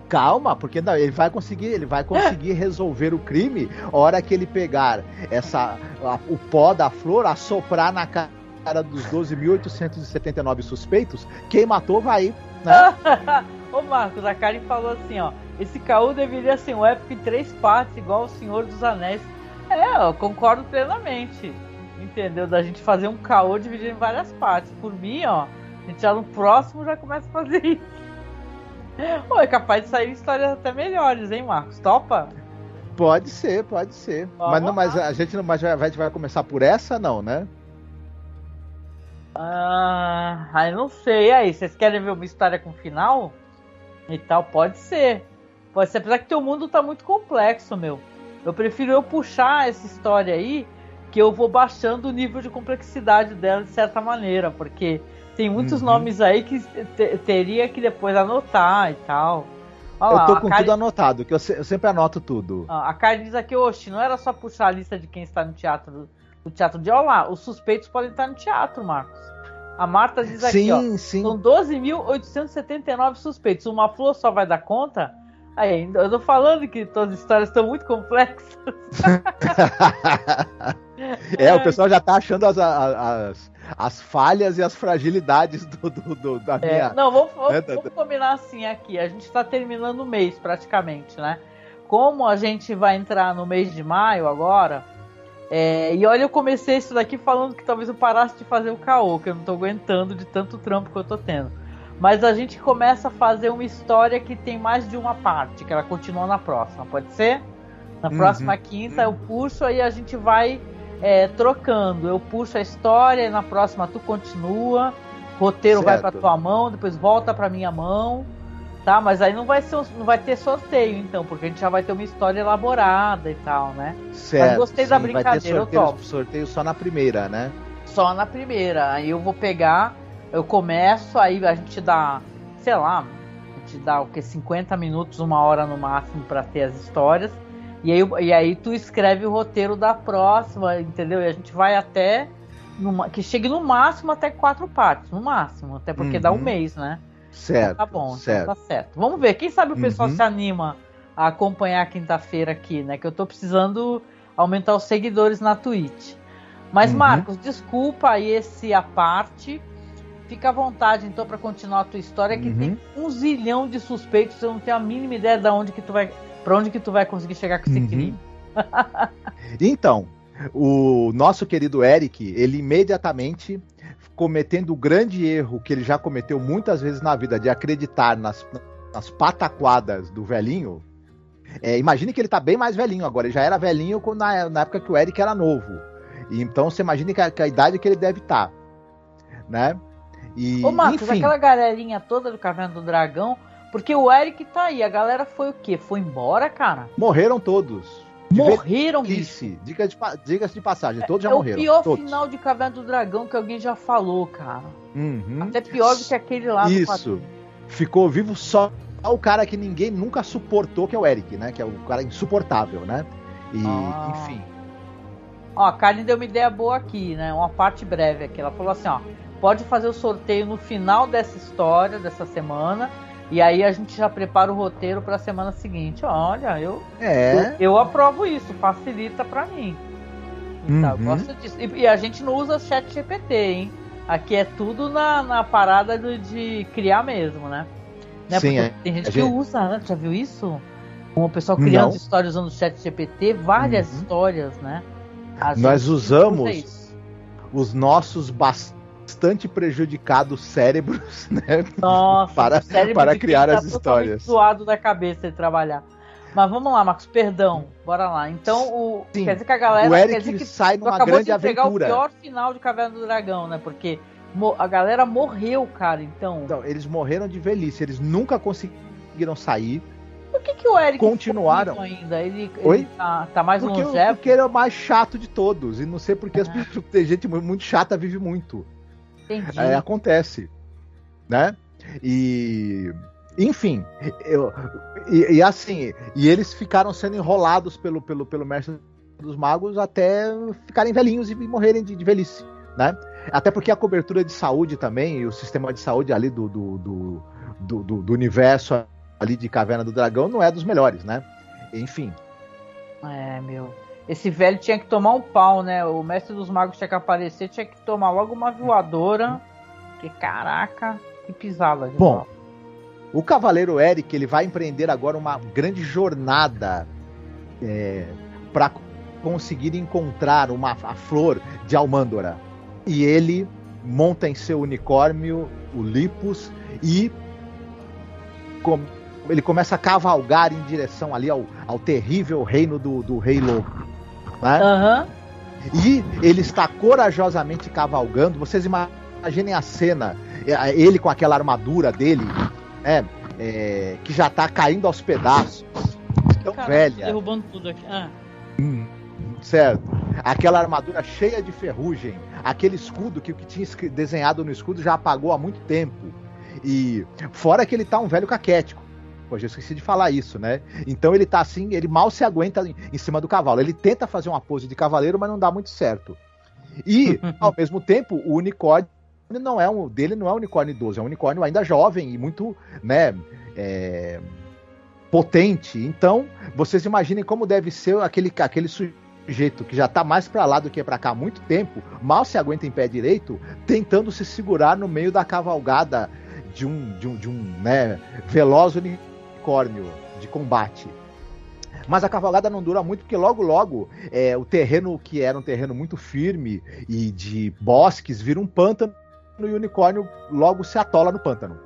Calma, porque não, ele vai conseguir, ele vai conseguir resolver o crime a hora que ele pegar essa a, o pó da flor, assoprar na cara dos 12.879 suspeitos, quem matou vai, né? Ô Marcos, a Karen falou assim, ó, esse caô deveria ser um épico em três partes, igual o Senhor dos Anéis. É, eu concordo plenamente. Entendeu? Da gente fazer um caô dividido em várias partes. Por mim, ó, a gente já no próximo já começa a fazer isso. Pô, é capaz de sair histórias até melhores, hein, Marcos? Topa? Pode ser, pode ser. mas, não, mas a gente não mas vai, vai começar por essa, não, né? Ah, aí não sei. E aí, vocês querem ver uma história com final? E tal, pode ser. Pode ser, apesar que teu mundo tá muito complexo, meu. Eu prefiro eu puxar essa história aí, que eu vou baixando o nível de complexidade dela de certa maneira, porque tem muitos uhum. nomes aí que te, teria que depois anotar e tal. Olha eu lá, tô com tudo anotado, que eu, se, eu, sempre anoto tudo. A Karen diz aqui, oxe, não era só puxar a lista de quem está no teatro, no teatro de olha lá, os suspeitos podem estar no teatro, Marcos. A Marta diz aqui, sim, ó, sim. são 12.879 suspeitos. Uma flor só vai dar conta? Aí, eu tô falando que todas as histórias estão muito complexas. é, o pessoal já tá achando as, as, as falhas e as fragilidades do, do, do da é, minha. Não, vamos, vamos, né, vamos combinar assim aqui. A gente está terminando o mês praticamente, né? Como a gente vai entrar no mês de maio agora, É, e olha, eu comecei isso daqui falando que talvez eu parasse de fazer o caô, que eu não tô aguentando de tanto trampo que eu tô tendo. Mas a gente começa a fazer uma história que tem mais de uma parte, que ela continua na próxima, pode ser? Na Uhum. próxima quinta eu puxo, aí a gente vai é, trocando. Eu puxo a história, e na próxima tu continua, roteiro vai Certo. pra tua mão, depois volta pra minha mão. Tá, mas aí não vai, ser, não vai ter sorteio, então, porque a gente já vai ter uma história elaborada e tal, né? Certo. gostei da sim, brincadeira, Vai ter sorteio, sorteio só na primeira, né? Só na primeira. Aí eu vou pegar, eu começo, aí a gente dá, sei lá, a gente dá o que? 50 minutos, uma hora no máximo pra ter as histórias. E aí, e aí tu escreve o roteiro da próxima, entendeu? E a gente vai até. numa- que chegue no máximo até quatro partes, no máximo, até porque dá um Uhum. mês, né? Certo. Então tá bom, certo. então tá certo. Vamos ver, quem sabe o pessoal Uhum. se anima a acompanhar quinta-feira aqui, né? Que eu tô precisando aumentar os seguidores na Twitch. Mas, Uhum. Marcos, desculpa aí esse a parte. Fica à vontade, então, para continuar a tua história, que Uhum. tem um zilhão de suspeitos, eu não tenho a mínima ideia de onde que tu vai. Pra onde que tu vai conseguir chegar com esse Uhum. crime. Então, o nosso querido Eric, ele imediatamente cometendo o grande erro que ele já cometeu muitas vezes na vida de acreditar nas, nas pataquadas do velhinho. É, imagine que ele tá bem mais velhinho agora, ele já era velhinho na, na época que o Eric era novo. E então você imagine que a, que a idade que ele deve estar, né? E, Ô, Marcos, enfim, aquela galerinha toda do Caverna do Dragão, porque o Eric tá aí, a galera foi o quê? Foi embora, cara? morreram todos. Morreram, velhice, diga de, diga-se de passagem, todos já é morreram. o pior todos. final de Caverna do Dragão que alguém já falou, cara. Uhum. Até pior do que aquele lá Isso. ficou vivo só o cara que ninguém nunca suportou, que é o Eric, né? Que é o cara insuportável, né? E, Ah. enfim. Ó, a Karen deu uma ideia boa aqui, né? Uma parte breve aqui. Ela falou assim, ó, pode fazer o sorteio no final dessa história, dessa semana, e aí a gente já prepara o roteiro para a semana seguinte. Olha, eu, É. eu, eu aprovo isso, facilita para mim. Então, Uhum. gosto disso. E, e a gente não usa chat GPT, hein? Aqui é tudo na, na parada do- de criar mesmo, né? né? Sim, Porque é. tem gente A que gente- usa, né? Já viu isso? O pessoal criando Não. histórias usando o chat GPT, várias Uhum. histórias, né? Nós gente usamos os nossos bastante prejudicados cérebros, né? Nossa, para- para criar tá as totalmente histórias. zoado da cabeça de trabalhar. Mas vamos lá, Marcos, perdão. Bora lá. Então, o, Sim, quer dizer que a galera. o quer Eric dizer que sai numa acabou grande de entregar aventura. o pior final de Caverna do Dragão, né? Porque a galera morreu, cara. Então, Então, eles morreram de velhice, eles nunca conseguiram sair. por que, que o Eric continuaram. ainda? Ele, Oi? ele tá, tá mais Porque, longevo? porque ele é o mais chato de todos. E não sei porque as Ah. pessoas, tem gente mu- muito chata vive muito. É, acontece, né? E enfim, eu, e, e assim, e eles ficaram sendo enrolados pelo, pelo, pelo mestre dos magos até ficarem velhinhos e morrerem de, de velhice, né? Até porque a cobertura de saúde também e o sistema de saúde ali do, do, do, do, do- do universo ali de Caverna do Dragão não é dos melhores, né? Enfim, É, meu. Esse velho tinha que tomar um pau, né? O mestre dos magos tinha que aparecer, tinha que tomar logo uma voadora. Que caraca, que pisada. Bom, pau. O Cavaleiro Eric ele vai empreender agora uma grande jornada para conseguir encontrar uma, a flor de Almandora. E ele monta em seu unicórnio, o Lipus, e com- ele começa a cavalgar em direção ali ao, ao terrível reino do, do Rei Lobo. Né? Aham. E ele está corajosamente cavalgando. Vocês imaginem a cena, é, ele com aquela armadura dele, é, é, que já está caindo aos pedaços, tão Caralho, velha, Derrubando tudo aqui. Ah. certo? Aquela armadura cheia de ferrugem, aquele escudo que o que tinha desenhado no escudo já apagou há muito tempo. E fora que ele tá um velho caquético. Pô, já esqueci de falar isso, né? Então ele tá assim, ele mal se aguenta em, cima do cavalo. Ele tenta fazer uma pose de cavaleiro, mas não dá muito certo. E, ao mesmo tempo, o unicórnio não é um dele não é um unicórnio idoso, é um unicórnio ainda jovem e muito, né, é, potente. Então, vocês imaginem como deve ser aquele aquele sujeito que já tá mais para lá do que para cá há muito tempo, mal se aguenta em pé direito, tentando se segurar no meio da cavalgada de um de um, de um né, veloz unicórnio de combate. Mas a cavalgada não dura muito, porque logo, logo, é, o terreno que era um terreno muito firme e de bosques vira um pântano e o unicórnio logo se atola no pântano.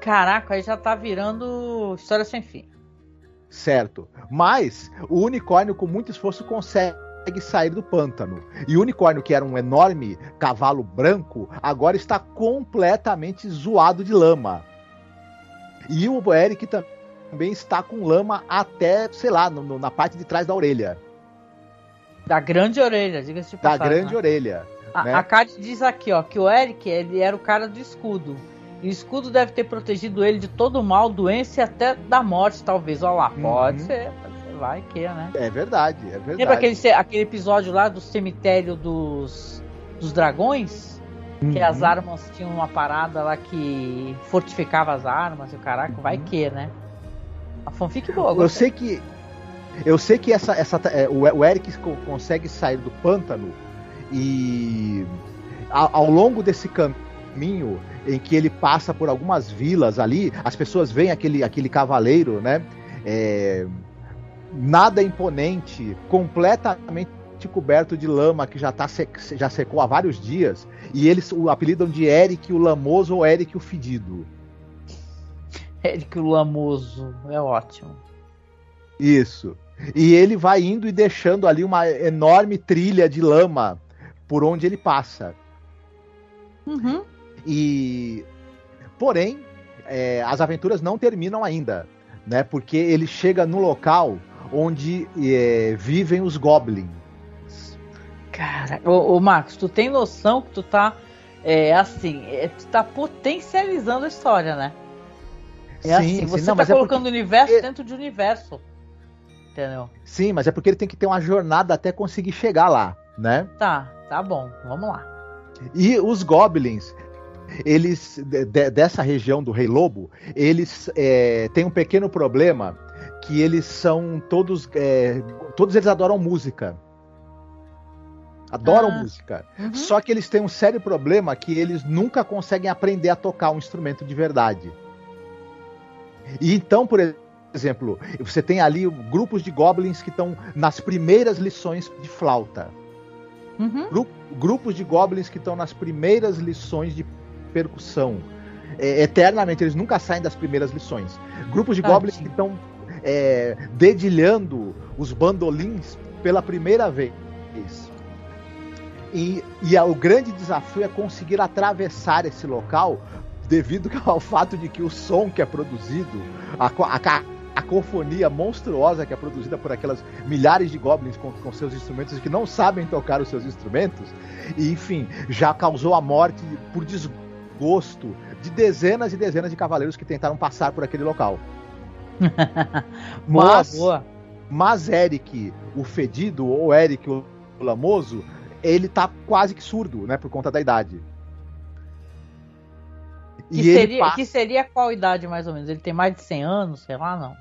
Caraca, aí já tá virando história sem fim. Certo. Mas o unicórnio, com muito esforço, consegue sair do pântano. E o unicórnio, que era um enorme cavalo branco, agora está completamente zoado de lama. E o Eric também está com lama até, sei lá, no, na parte de trás da orelha. Da grande orelha, diga-se de passagem. Da grande né? orelha. A, né? a Kate diz aqui, ó, que o Eric ele era o cara do escudo. E o escudo deve ter protegido ele de todo mal, doença e até da morte, talvez. Olha lá, pode uhum. ser, pode ser, vai que, né? É verdade, é verdade. Lembra aquele, aquele episódio lá do cemitério dos, dos dragões? Uhum. Que as armas tinham uma parada lá que fortificava as armas e o caraca, uhum. vai que, né? A fanfic boa. Eu sei que. Eu sei que essa, essa, é, o Eric consegue sair do pântano e ao, ao longo desse caminho em que ele passa por algumas vilas ali, as pessoas veem aquele, aquele cavaleiro, né? É, nada imponente, completamente coberto de lama que já, tá já secou há vários dias, e eles o apelidam de Eric o Lamoso ou Eric o Fedido. Eric o Lamoso, é ótimo. Isso. E ele vai indo e deixando ali uma enorme trilha de lama por onde ele passa. Uhum. E porém, é, as aventuras não terminam ainda, né? Porque ele chega no local onde é, vivem os goblins. Cara, ô, ô, Marcos, tu tem noção que tu tá é, assim, é, tu tá potencializando a história, né? É sim, assim, você sim, não, tá é colocando é porque... universo dentro de universo. Entendeu? Sim, mas é porque ele tem que ter uma jornada até conseguir chegar lá, né? Tá, tá bom, vamos lá. E os goblins, eles de, dessa região do Rei Lobo, eles é, têm um pequeno problema que eles são todos, é, todos eles adoram música. Adoram ah, música. Uhum. Só que eles têm um sério problema que eles nunca conseguem aprender a tocar um instrumento de verdade. E então, por exemplo, você tem ali grupos de goblins que estão nas primeiras lições de flauta. Uhum. Gru grupos de goblins que estão nas primeiras lições de percussão. É, eternamente, eles nunca saem das primeiras lições. Grupos de Tadinho. goblins que estão é, dedilhando os bandolins pela primeira vez. E, e o grande desafio é conseguir atravessar esse local devido ao fato de que o som que é produzido, a, a, a cacofonia monstruosa que é produzida por aquelas milhares de goblins com, com seus instrumentos que não sabem tocar os seus instrumentos, e enfim, já causou a morte por desgosto de dezenas e dezenas de cavaleiros que tentaram passar por aquele local. boa, mas, boa. mas Eric, o fedido, ou Eric, o lamoso, ele tá quase que surdo, né, por conta da idade. Que, seria, passa... que seria qual idade mais ou menos? Ele tem mais de 100 anos, sei lá, não?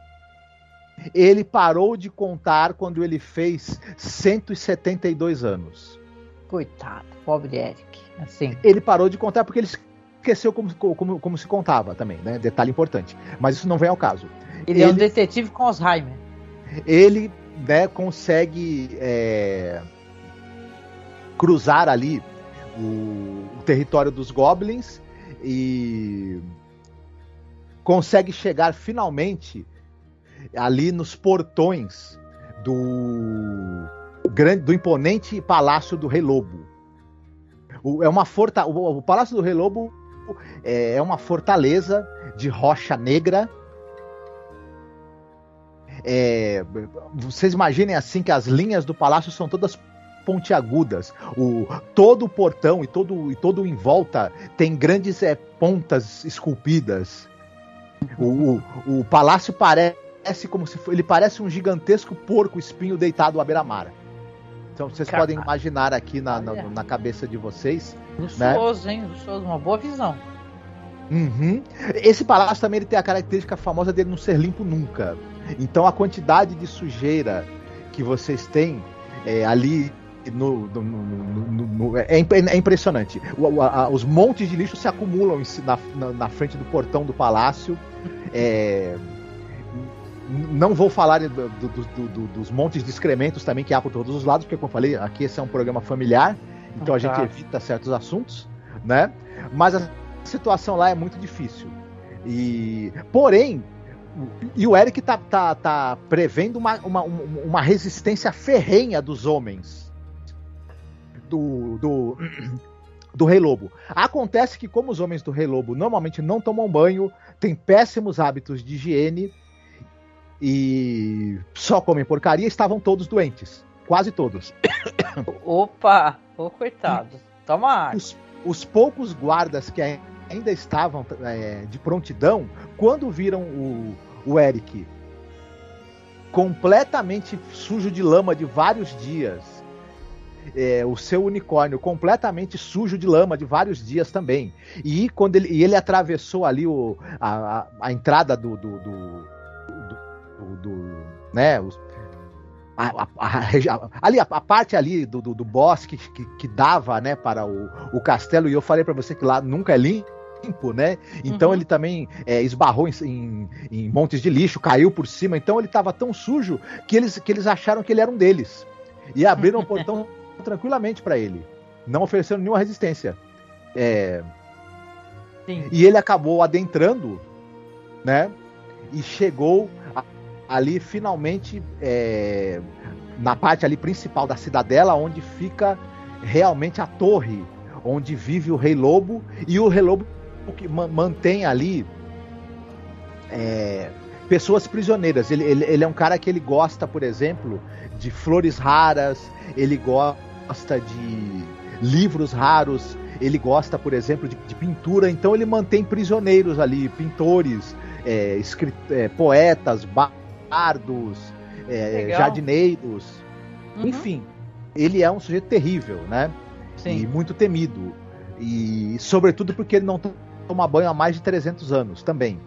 Ele parou de contar quando ele fez 172 anos. Coitado, pobre Eric. Assim. Ele parou de contar porque ele esqueceu como, como, como se contava também, né? Detalhe importante. Mas isso não vem ao caso. Ele, ele é um detetive com Alzheimer. Ele né, consegue é, cruzar ali o, o território dos goblins e consegue chegar finalmente ali nos portões do grande, do imponente palácio do Rei Lobo. O, é uma forta, o, o palácio do Rei Lobo é, é uma fortaleza de rocha negra. É, vocês imaginem assim que as linhas do palácio são todas pontiagudas. O, todo o portão e todo, e todo em volta tem grandes é, pontas esculpidas. O, o, o palácio parece como se ele parece um gigantesco porco espinho deitado à beira-mar. Então vocês Caramba. podem imaginar aqui na, na, na cabeça de vocês. Luxuoso, né? hein? Luxuoso, uma boa visão. Uhum. Esse palácio também ele tem a característica famosa dele não ser limpo nunca. Então a quantidade de sujeira que vocês têm é, ali no, no, no, é, é, impressionante. O, a, os montes de lixo se acumulam na, na, na, frente do portão do palácio. É, não vou falar do, do, do, dos montes de excrementos também que há por todos os lados, porque, como eu falei, aqui esse é um programa familiar, então a gente evita certos assuntos, né? Mas a situação lá é muito difícil. E, porém, e o Eric tá, tá, tá prevendo uma, uma, uma resistência ferrenha dos homens do, do, do Rei Lobo. Acontece que, como os homens do Rei Lobo normalmente não tomam banho, têm péssimos hábitos de higiene e só comem porcaria, estavam todos doentes. Quase todos. Opa! Ô, coitado. Toma água. Os, os poucos guardas que ainda estavam é, de prontidão, quando viram o, o Eric completamente sujo de lama de vários dias, é, o seu unicórnio completamente sujo de lama de vários dias também. E quando ele, e ele atravessou ali o, a, a, a entrada do, do, do, do, do né, os, a, a, ali a, parte ali do, do, do bosque que, que, dava né para o, o castelo e eu falei para você que lá nunca é limpo limpo, né? Então uhum. ele também é, esbarrou em, em, em, montes de lixo, caiu por cima. Então ele estava tão sujo que eles, que eles acharam que ele era um deles. E abriram o portão tranquilamente para ele, não oferecendo nenhuma resistência. É... E ele acabou adentrando, né? E chegou a, ali finalmente é, na parte ali principal da cidadela, onde fica realmente a torre onde vive o Rei Lobo e o Rei Lobo que mantém ali é, pessoas prisioneiras. Ele, ele, ele, é um cara que ele gosta, por exemplo, de flores raras, ele gosta de livros raros, ele gosta, por exemplo, de, de pintura. Então ele mantém prisioneiros ali, pintores, é, é, poetas, bardos, é, jardineiros, uhum. enfim. Ele é um sujeito terrível, né? Sim. E muito temido. E sobretudo porque ele não toma banho há mais de 300 anos também.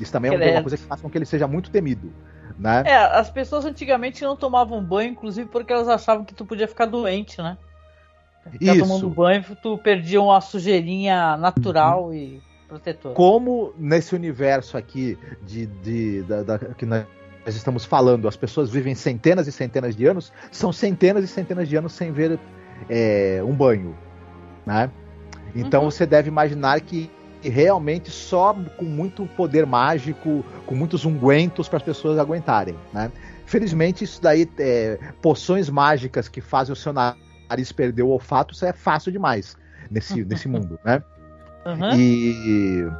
Isso também é uma coisa que faz com que ele seja muito temido. Né? É, as pessoas antigamente não tomavam banho, inclusive porque elas achavam que tu podia ficar doente, né? Ficar Isso. tomando banho, tu perdia uma sujeirinha natural uhum. e protetora. Como nesse universo aqui de, de da, da, que nós estamos falando, as pessoas vivem centenas e centenas de anos, são centenas e centenas de anos sem ver é, um banho, né? Então uhum. você deve imaginar que realmente só com muito poder mágico, com muitos ungüentos para as pessoas aguentarem, né? Felizmente isso daí é, poções mágicas que fazem o seu nariz perder o olfato, isso é fácil demais nesse, nesse mundo, né? Uhum. E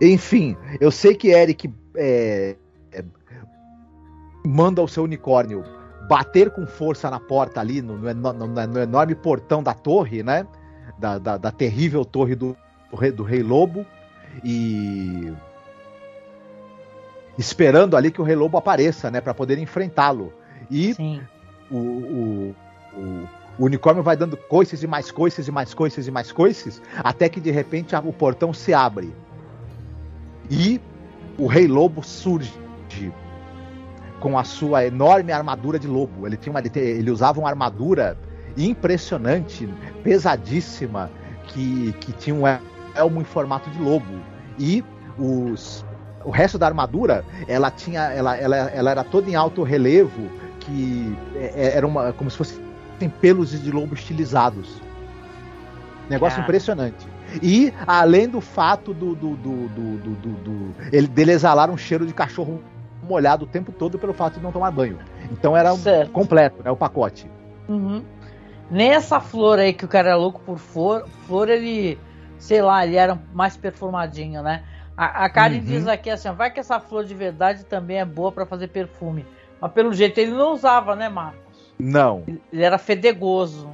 enfim, eu sei que Eric é, é, manda o seu unicórnio bater com força na porta ali, no, no, no, no enorme portão da torre, né? Da, da, da terrível torre do, do rei, do rei Lobo e esperando ali que o Rei Lobo apareça, né, para poder enfrentá-lo. E o, o, o, o, unicórnio vai dando coices e mais coices e mais coices e mais coices, até que de repente o portão se abre. E o Rei Lobo surge com a sua enorme armadura de lobo. Ele tinha uma, ele usava uma armadura impressionante, pesadíssima, que, que tinha um elmo em formato de lobo. E os, o resto da armadura, ela tinha, ela, ela, ela era toda em alto relevo, que é, é, era uma, como se fossem pelos de lobo estilizados. Negócio impressionante. E além do fato do, do, do, do, do, do, do ele, dele exalar um cheiro de cachorro molhado o tempo todo pelo fato de não tomar banho. Então era certo. completo, né, o pacote. Uhum. Nessa flor aí que o cara é louco por flor, flor ele sei lá, ele era mais perfumadinho, né? A, a Karen uhum. diz aqui assim, vai que essa flor de verdade também é boa para fazer perfume. Mas pelo jeito ele não usava, né, Marcos? Não. Ele era fedegoso.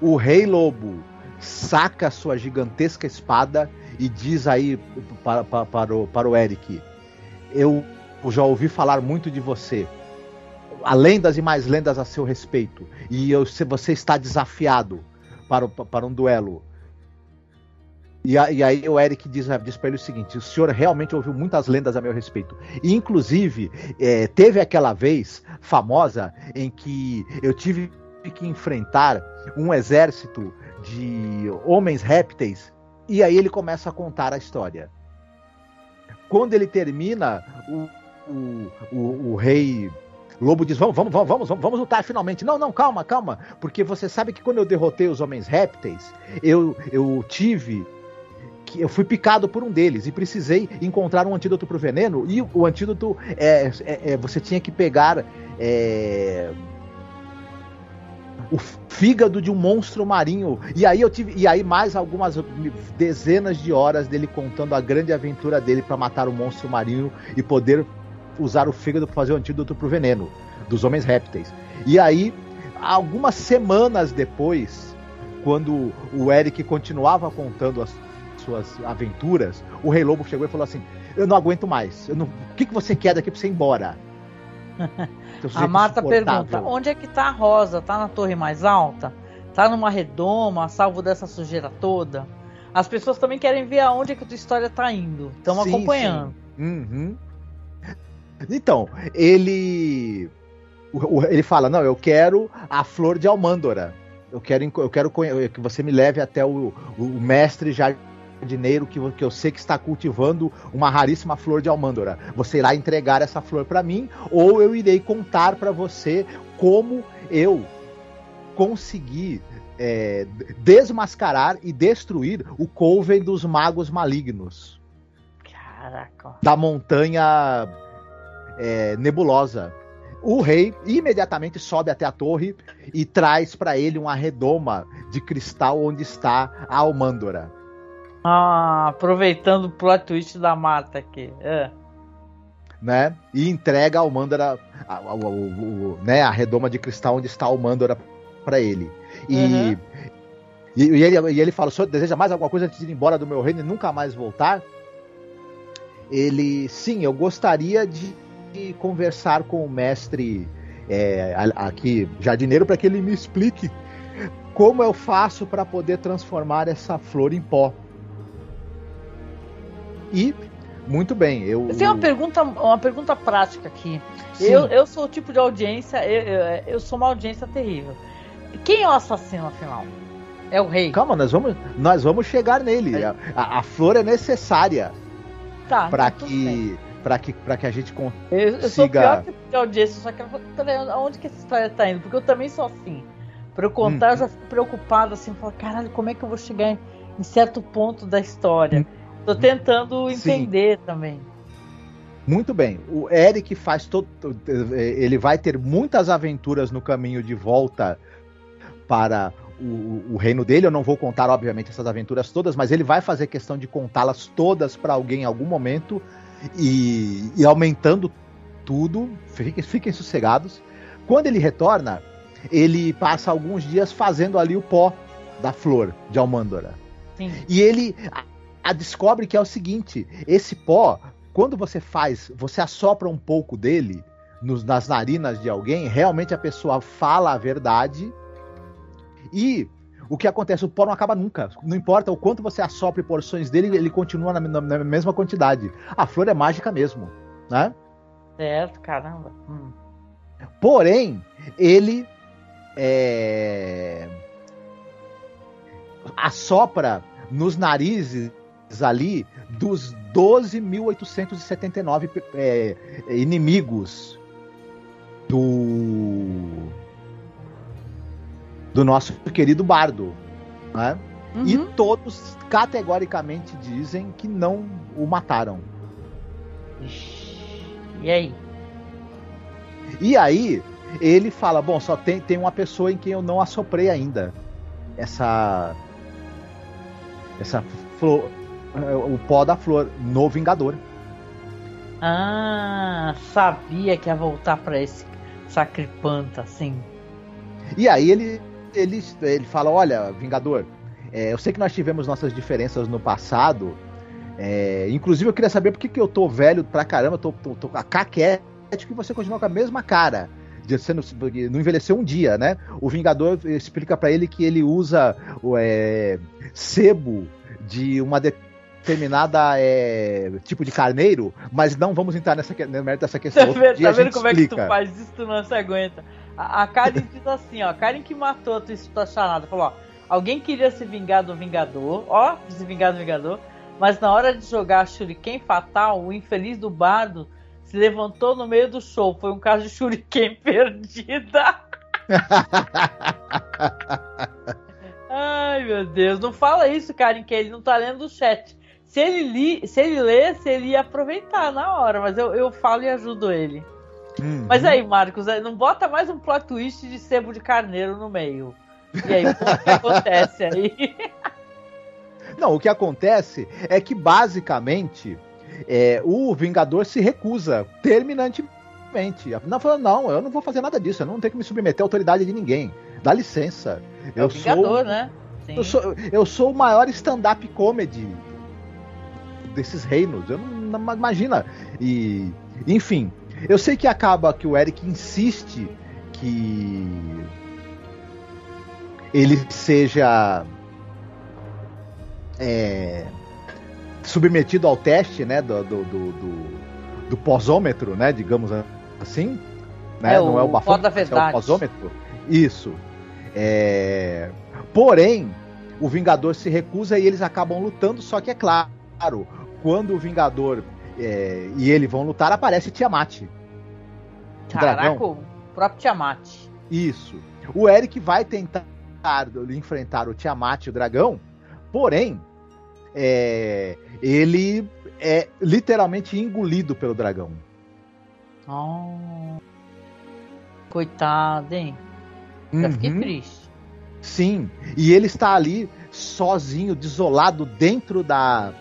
O Rei Lobo saca sua gigantesca espada e diz aí para, para, para, o, para o Eric: Eu já ouvi falar muito de você. Há lendas e mais lendas a seu respeito. E eu, você está desafiado para, para um duelo. E, a, e, aí o Eric diz, diz para ele o seguinte: o senhor realmente ouviu muitas lendas a meu respeito. E, inclusive, é, teve aquela vez famosa em que eu tive que enfrentar um exército de homens répteis. E aí ele começa a contar a história. quando ele termina, o, o, o, o rei Lobo diz: vamos, vamos, vamos, vamos, vamos lutar finalmente. Não, não, calma, calma. Porque você sabe que quando eu derrotei os homens répteis, eu, eu tive. Que Eu fui picado por um deles e precisei encontrar um antídoto para o veneno. E o antídoto é, é, é, você tinha que pegar é, o fígado de um monstro marinho. E aí eu tive. E aí mais algumas dezenas de horas dele contando a grande aventura dele para matar o monstro marinho e poder usar o fígado para fazer o antídoto pro veneno dos homens répteis. E aí, algumas semanas depois, quando o Eric continuava contando suas aventuras, o Rei Lobo chegou e falou assim: Eu não aguento mais. Não... O que, que você quer daqui para você ir embora? a Marta pergunta: onde é que tá a Rosa? Tá na torre mais alta? Tá numa redoma, salvo dessa sujeira toda? As pessoas também querem ver aonde é que a tua história tá indo. Estão acompanhando. Sim. Uhum. Então, ele. Ele fala: Não, eu quero a flor de Almândora. Eu quero, eu quero que você me leve até o, o mestre jardineiro que, que eu sei que está cultivando uma raríssima flor de Almândora. Você irá entregar essa flor para mim, ou eu irei contar para você como eu consegui é, desmascarar e destruir o Coven dos Magos Malignos. Caraca. Da montanha é, nebulosa. O rei imediatamente sobe até a torre e traz para ele uma redoma de cristal onde está a Almândora. Ah, aproveitando o plot twist da Marta aqui. É. Né? E entrega a Almândora, a, a, a, né, a redoma de cristal onde está a Almândora para ele. E, uhum. e, e, ele, e ele fala: o senhor deseja mais alguma coisa antes de ir embora do meu reino e nunca mais voltar? Ele, sim, eu gostaria de conversar com o mestre é, aqui, jardineiro, para que ele me explique como eu faço para poder transformar essa flor em pó. E muito bem, eu. Eu tenho uma pergunta, uma pergunta prática aqui. Eu, eu sou o tipo de audiência, eu, eu, eu, sou uma audiência terrível. Quem é o assassino afinal? É o rei. Calma, nós vamos, nós vamos chegar nele. É. A, a, flor é necessária tá, para que para que, pra que a gente consiga. Eu, eu sou pior que de audiência, só que aonde que essa história tá indo? Porque eu também sou assim. Pra eu contar, hum. eu já fico preocupado assim, falo, caralho, como é que eu vou chegar em, em certo ponto da história? Hum. Tô tentando entender Sim. também. Muito bem. O Eric faz todo. Ele vai ter muitas aventuras no caminho de volta para o, o, reino dele. Eu não vou contar, obviamente, essas aventuras todas, mas ele vai fazer questão de contá-las todas para alguém em algum momento e, e aumentando tudo. Fiquem, fiquem sossegados. Quando ele retorna, ele passa alguns dias fazendo ali o pó da flor de Almândora. Sim. E ele a, descobre que é o seguinte: esse pó, quando você faz, você assopra um pouco dele nos, nas narinas de alguém, realmente a pessoa fala a verdade. E o que acontece? O pó não acaba nunca. Não importa o quanto você assopre porções dele, ele continua na, na, na mesma quantidade. A flor é mágica mesmo, né? Certo, caramba. Hum. Porém, ele é... assopra nos narizes ali dos 12.879 é, inimigos do do nosso querido bardo, né? Uhum. E todos categoricamente dizem que não o mataram. E aí? E aí, ele fala: Bom, só tem, tem uma pessoa em quem eu não assoprei ainda. Essa. Essa flor. O pó da flor, no Vingador. Ah, sabia que ia voltar para esse sacripanta, assim. E aí ele ele, ele fala: Olha, Vingador, é, eu sei que nós tivemos nossas diferenças no passado. É, inclusive, eu queria saber por que, que eu tô velho pra caramba, tô, tô, tô a caquete que você continua com a mesma cara. De, sendo, não envelheceu um dia, né? O Vingador explica para ele que ele usa é, sebo de uma determinada é, tipo de carneiro, mas não vamos entrar nessa, nessa questão. Tá vendo, tá vendo como explica. é que tu faz isso? Tu não se aguenta. A, a Karen diz assim, ó. A Karen que matou a tua charada. Falou, ó. Alguém queria se vingar do Vingador. Ó, se vingar do Vingador. Mas na hora de jogar Shuriken Fatal, o infeliz do bardo se levantou no meio do show. Foi um caso de Shuriken perdida. Ai, meu Deus. Não fala isso, Karen, que ele não tá lendo o chat. Se ele, li, se ele lesse, ele ia aproveitar na hora, mas eu, eu falo e ajudo ele. Uhum. Mas aí, Marcos, não bota mais um plot twist de sebo de carneiro no meio. E aí, o que acontece aí? Não, o que acontece é que basicamente é, o Vingador se recusa terminantemente. Não, falando, não, eu não vou fazer nada disso, eu não tenho que me submeter à autoridade de ninguém. Dá licença. É eu o Vingador, sou, né? Eu sou, eu sou o maior stand-up comedy desses reinos. Eu não, não imagina. E, enfim, eu sei que acaba que o Eric insiste que ele seja é, submetido ao teste, né, do, do, do, do, do posômetro, né, digamos assim, né, é não é o bafômetro, é o posômetro. Isso. É... Porém, o Vingador se recusa e eles acabam lutando, só que é claro, quando o Vingador é, e ele vão lutar, aparece Tiamat. Caraca, o próprio Tiamat. Isso. O Eric vai tentar enfrentar o Tiamat, o dragão, porém, é, ele é literalmente engolido pelo dragão. Oh. Coitado, hein? Já uhum. fiquei triste. Sim, e ele está ali sozinho, desolado, dentro da,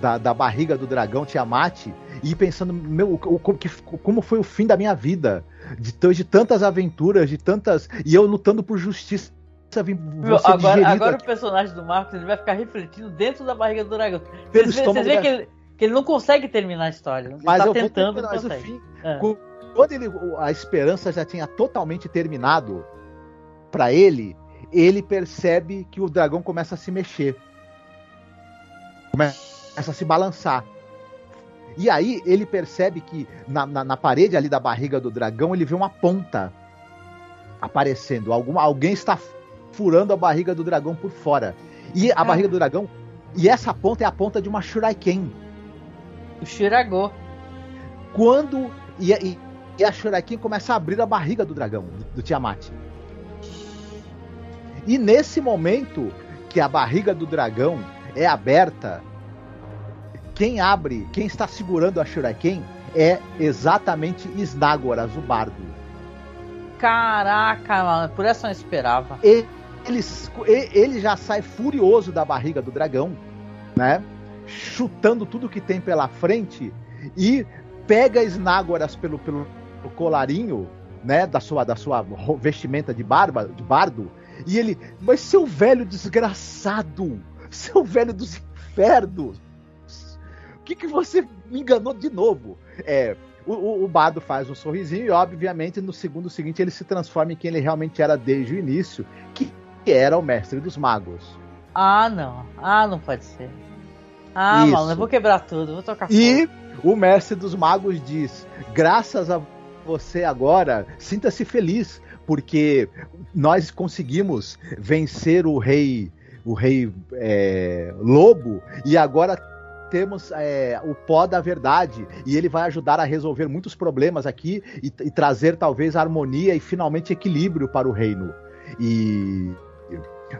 da, da barriga do dragão Tiamat, e pensando, meu, o, o, que, como foi o fim da minha vida, de, de tantas aventuras, de tantas. E eu lutando por justiça agora, agora o personagem do Marcos ele vai ficar refletindo dentro da barriga do dragão. Vocês vê, que, ele, que ele não consegue terminar a história. Ele mas tá tentando, mas o fim, é. quando ele, a esperança já tinha totalmente terminado para ele, ele percebe que o dragão começa a se mexer. Começa a se balançar. E aí ele percebe que na, na, na parede ali da barriga do dragão ele vê uma ponta aparecendo. Alguma, alguém está furando a barriga do dragão por fora. E a ah. barriga do dragão. E essa ponta é a ponta de uma Shuriken. O Shiragô. Quando. E, e, e, a Shuriken começa a abrir a barriga do dragão, do, do Tiamat. E nesse momento que a barriga do dragão é aberta, quem abre, quem está segurando a Shuriken é exatamente Snagoras, o bardo. Caraca, mano, por essa eu não esperava. E ele, ele já sai furioso da barriga do dragão, né? Chutando tudo que tem pela frente e pega Snagoras pelo, pelo colarinho, né? Da sua, da sua vestimenta de, barba, de bardo. E ele, mas seu velho desgraçado, seu velho dos infernos, que, que você me enganou de novo? É, o, o, Bardo faz um sorrisinho e, obviamente, no segundo seguinte ele se transforma em quem ele realmente era desde o início, que que era o mestre dos magos. Ah, não. Ah, não pode ser. Ah, Isso. mano, eu vou quebrar tudo, vou tocar E o mestre dos magos diz: graças a você agora, sinta-se feliz, porque nós conseguimos vencer o rei, o rei é, lobo, e agora temos é, o pó da verdade e ele vai ajudar a resolver muitos problemas aqui e, e trazer talvez harmonia e finalmente equilíbrio para o reino. E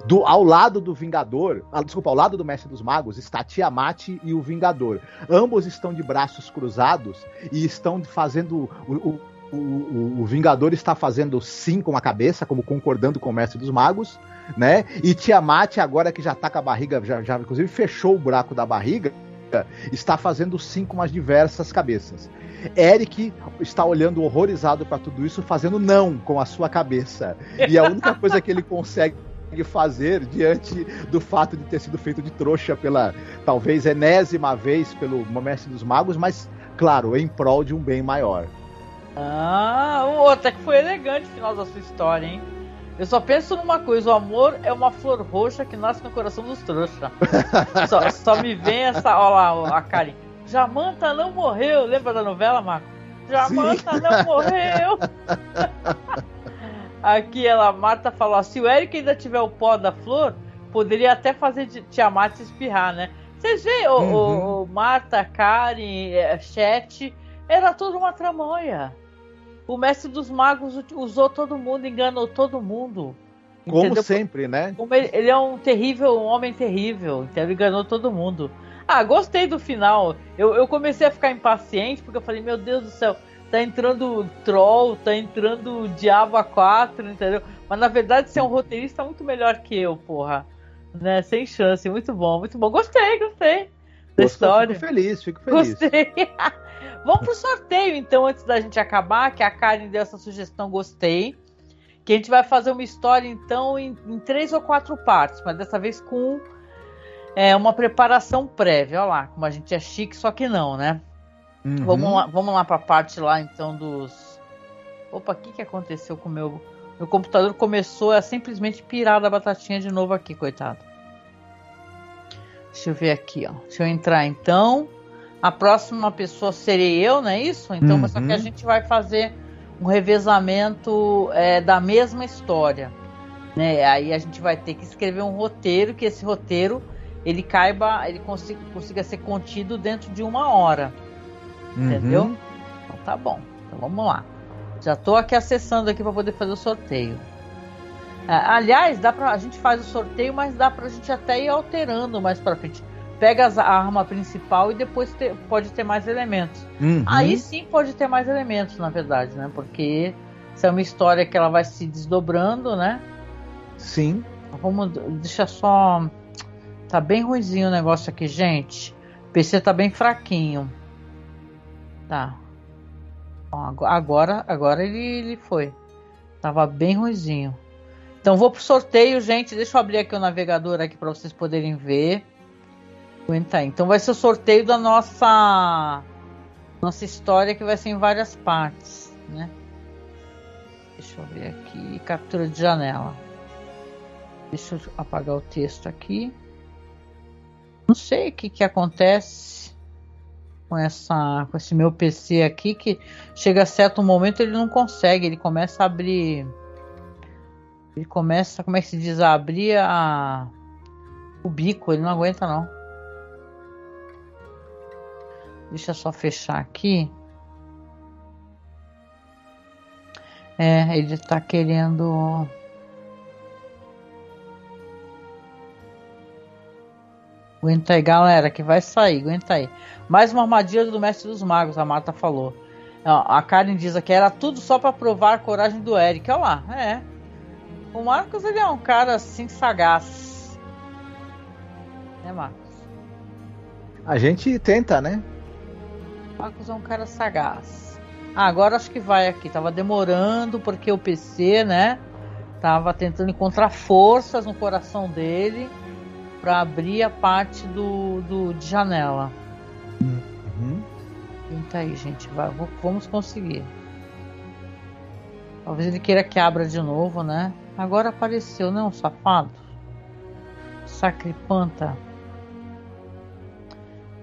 do, ao lado do Vingador, ah, desculpa, ao lado do Mestre dos Magos está Tiamat e o Vingador. Ambos estão de braços cruzados e estão fazendo. O, o, o, o Vingador está fazendo sim com a cabeça, como concordando com o Mestre dos Magos, né? E Tiamat, agora que já tá com a barriga, já, já inclusive fechou o buraco da barriga, está fazendo sim com as diversas cabeças. Eric está olhando horrorizado para tudo isso, fazendo não com a sua cabeça. E a única coisa que ele consegue fazer diante do fato de ter sido feito de trouxa pela talvez enésima vez pelo Mestre dos Magos, mas claro, em prol de um bem maior. Ah, até que foi elegante o final da sua história, hein? Eu só penso numa coisa: o amor é uma flor roxa que nasce no coração dos trouxas. só, só, me vem essa. Olha lá, a Karen. Jamanta não morreu. Lembra da novela, Marco? Jamanta Sim. não morreu. Aqui ela, Marta falou: se o Eric ainda tiver o pó da flor, poderia até fazer Tiamat espirrar, né? Vocês veem, uhum. o, o, Marta, Karen, é, Chet, era tudo uma tramonha. O mestre dos magos usou todo mundo, enganou todo mundo. Como entendeu? sempre, né? Como ele, ele, é um terrível, um homem terrível, então ele enganou todo mundo. Ah, gostei do final. Eu, eu comecei a ficar impaciente porque eu falei, meu Deus do céu, tá entrando Troll, tá entrando Diabo A4, entendeu? Mas na verdade você é um roteirista muito melhor que eu, porra. Né? Sem chance, muito bom, muito bom. Gostei, gostei da história. Fico feliz, fico feliz. Gostei. Vamos pro sorteio, então, antes da gente acabar, que a Karen deu essa sugestão, gostei. Que a gente vai fazer uma história, então, em, em três ou quatro partes, mas dessa vez com é, uma preparação prévia. Olha lá, como a gente é chique, só que não, né? Uhum. Vamos lá, vamos lá pra parte lá, então, dos. Opa, o que, que aconteceu com o meu. Meu computador começou a simplesmente pirar da batatinha de novo aqui, coitado. Deixa eu ver aqui, ó. Deixa eu entrar então. A próxima pessoa serei eu, não é isso? Então, uhum. só que a uhum. gente vai fazer um revezamento é, da mesma história. Né? Aí a gente vai ter que escrever um roteiro, que esse roteiro ele caiba, ele consiga, consiga ser contido dentro de uma hora. Uhum. Entendeu? Então tá bom. Então vamos lá. Já estou aqui acessando aqui para poder fazer o sorteio. É, aliás, dá pra, a gente faz o sorteio, mas dá para a gente até ir alterando mais para frente pega a arma principal e depois ter, pode ter mais elementos. Uhum. Aí sim pode ter mais elementos, na verdade, né? Porque isso é uma história que ela vai se desdobrando, né? Sim. Vamos, deixa só. Tá bem ruizinho o negócio aqui, gente. O PC tá bem fraquinho. Tá. Agora, agora ele, ele foi. Tava bem ruizinho. Então vou pro sorteio, gente. Deixa eu abrir aqui o navegador aqui para vocês poderem ver. Aguenta aí. Então vai ser o sorteio da nossa nossa história que vai ser em várias partes, né? Deixa eu ver aqui, captura de janela. Deixa eu apagar o texto aqui. Não sei o que que acontece com essa com esse meu PC aqui que chega a certo momento ele não consegue, ele começa a abrir ele começa, como é que se diz, a abrir a o bico, ele não aguenta não. Deixa eu só fechar aqui. É, ele está querendo. Aguenta aí, galera, que vai sair, aguenta aí. Mais uma armadilha do Mestre dos Magos, a Marta falou. A Karen diz aqui, era tudo só para provar a coragem do Eric. Olha lá, é. O Marcos, ele é um cara assim sagaz. Né, Marcos? A gente tenta, né? Marcos é um cara sagaz. Ah, agora acho que vai aqui. Tava demorando porque o PC, né? Tava tentando encontrar forças no coração dele para abrir a parte do, do de janela. Uhum. Então aí, gente, vai, vamos conseguir. Talvez ele queira que abra de novo, né? Agora apareceu, não, né, safado? Sacripanta.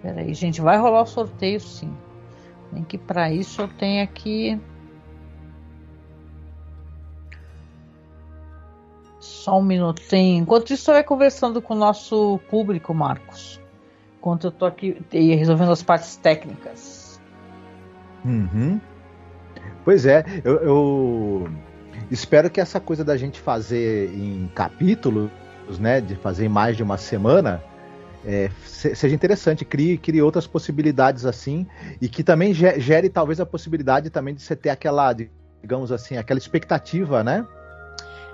Pera aí, gente, vai rolar o sorteio sim. Nem que para isso eu tenha que Só um minutinho. Enquanto isso, você vai conversando com o nosso público, Marcos. Enquanto eu tô aqui resolvendo as partes técnicas. Uhum. Pois é, eu, eu, espero que essa coisa da gente fazer em capítulos, né, de fazer em mais de uma semana, é, seja interessante, crie, crie outras possibilidades assim, e que também gere talvez a possibilidade também de você ter aquela, digamos assim, aquela expectativa, né?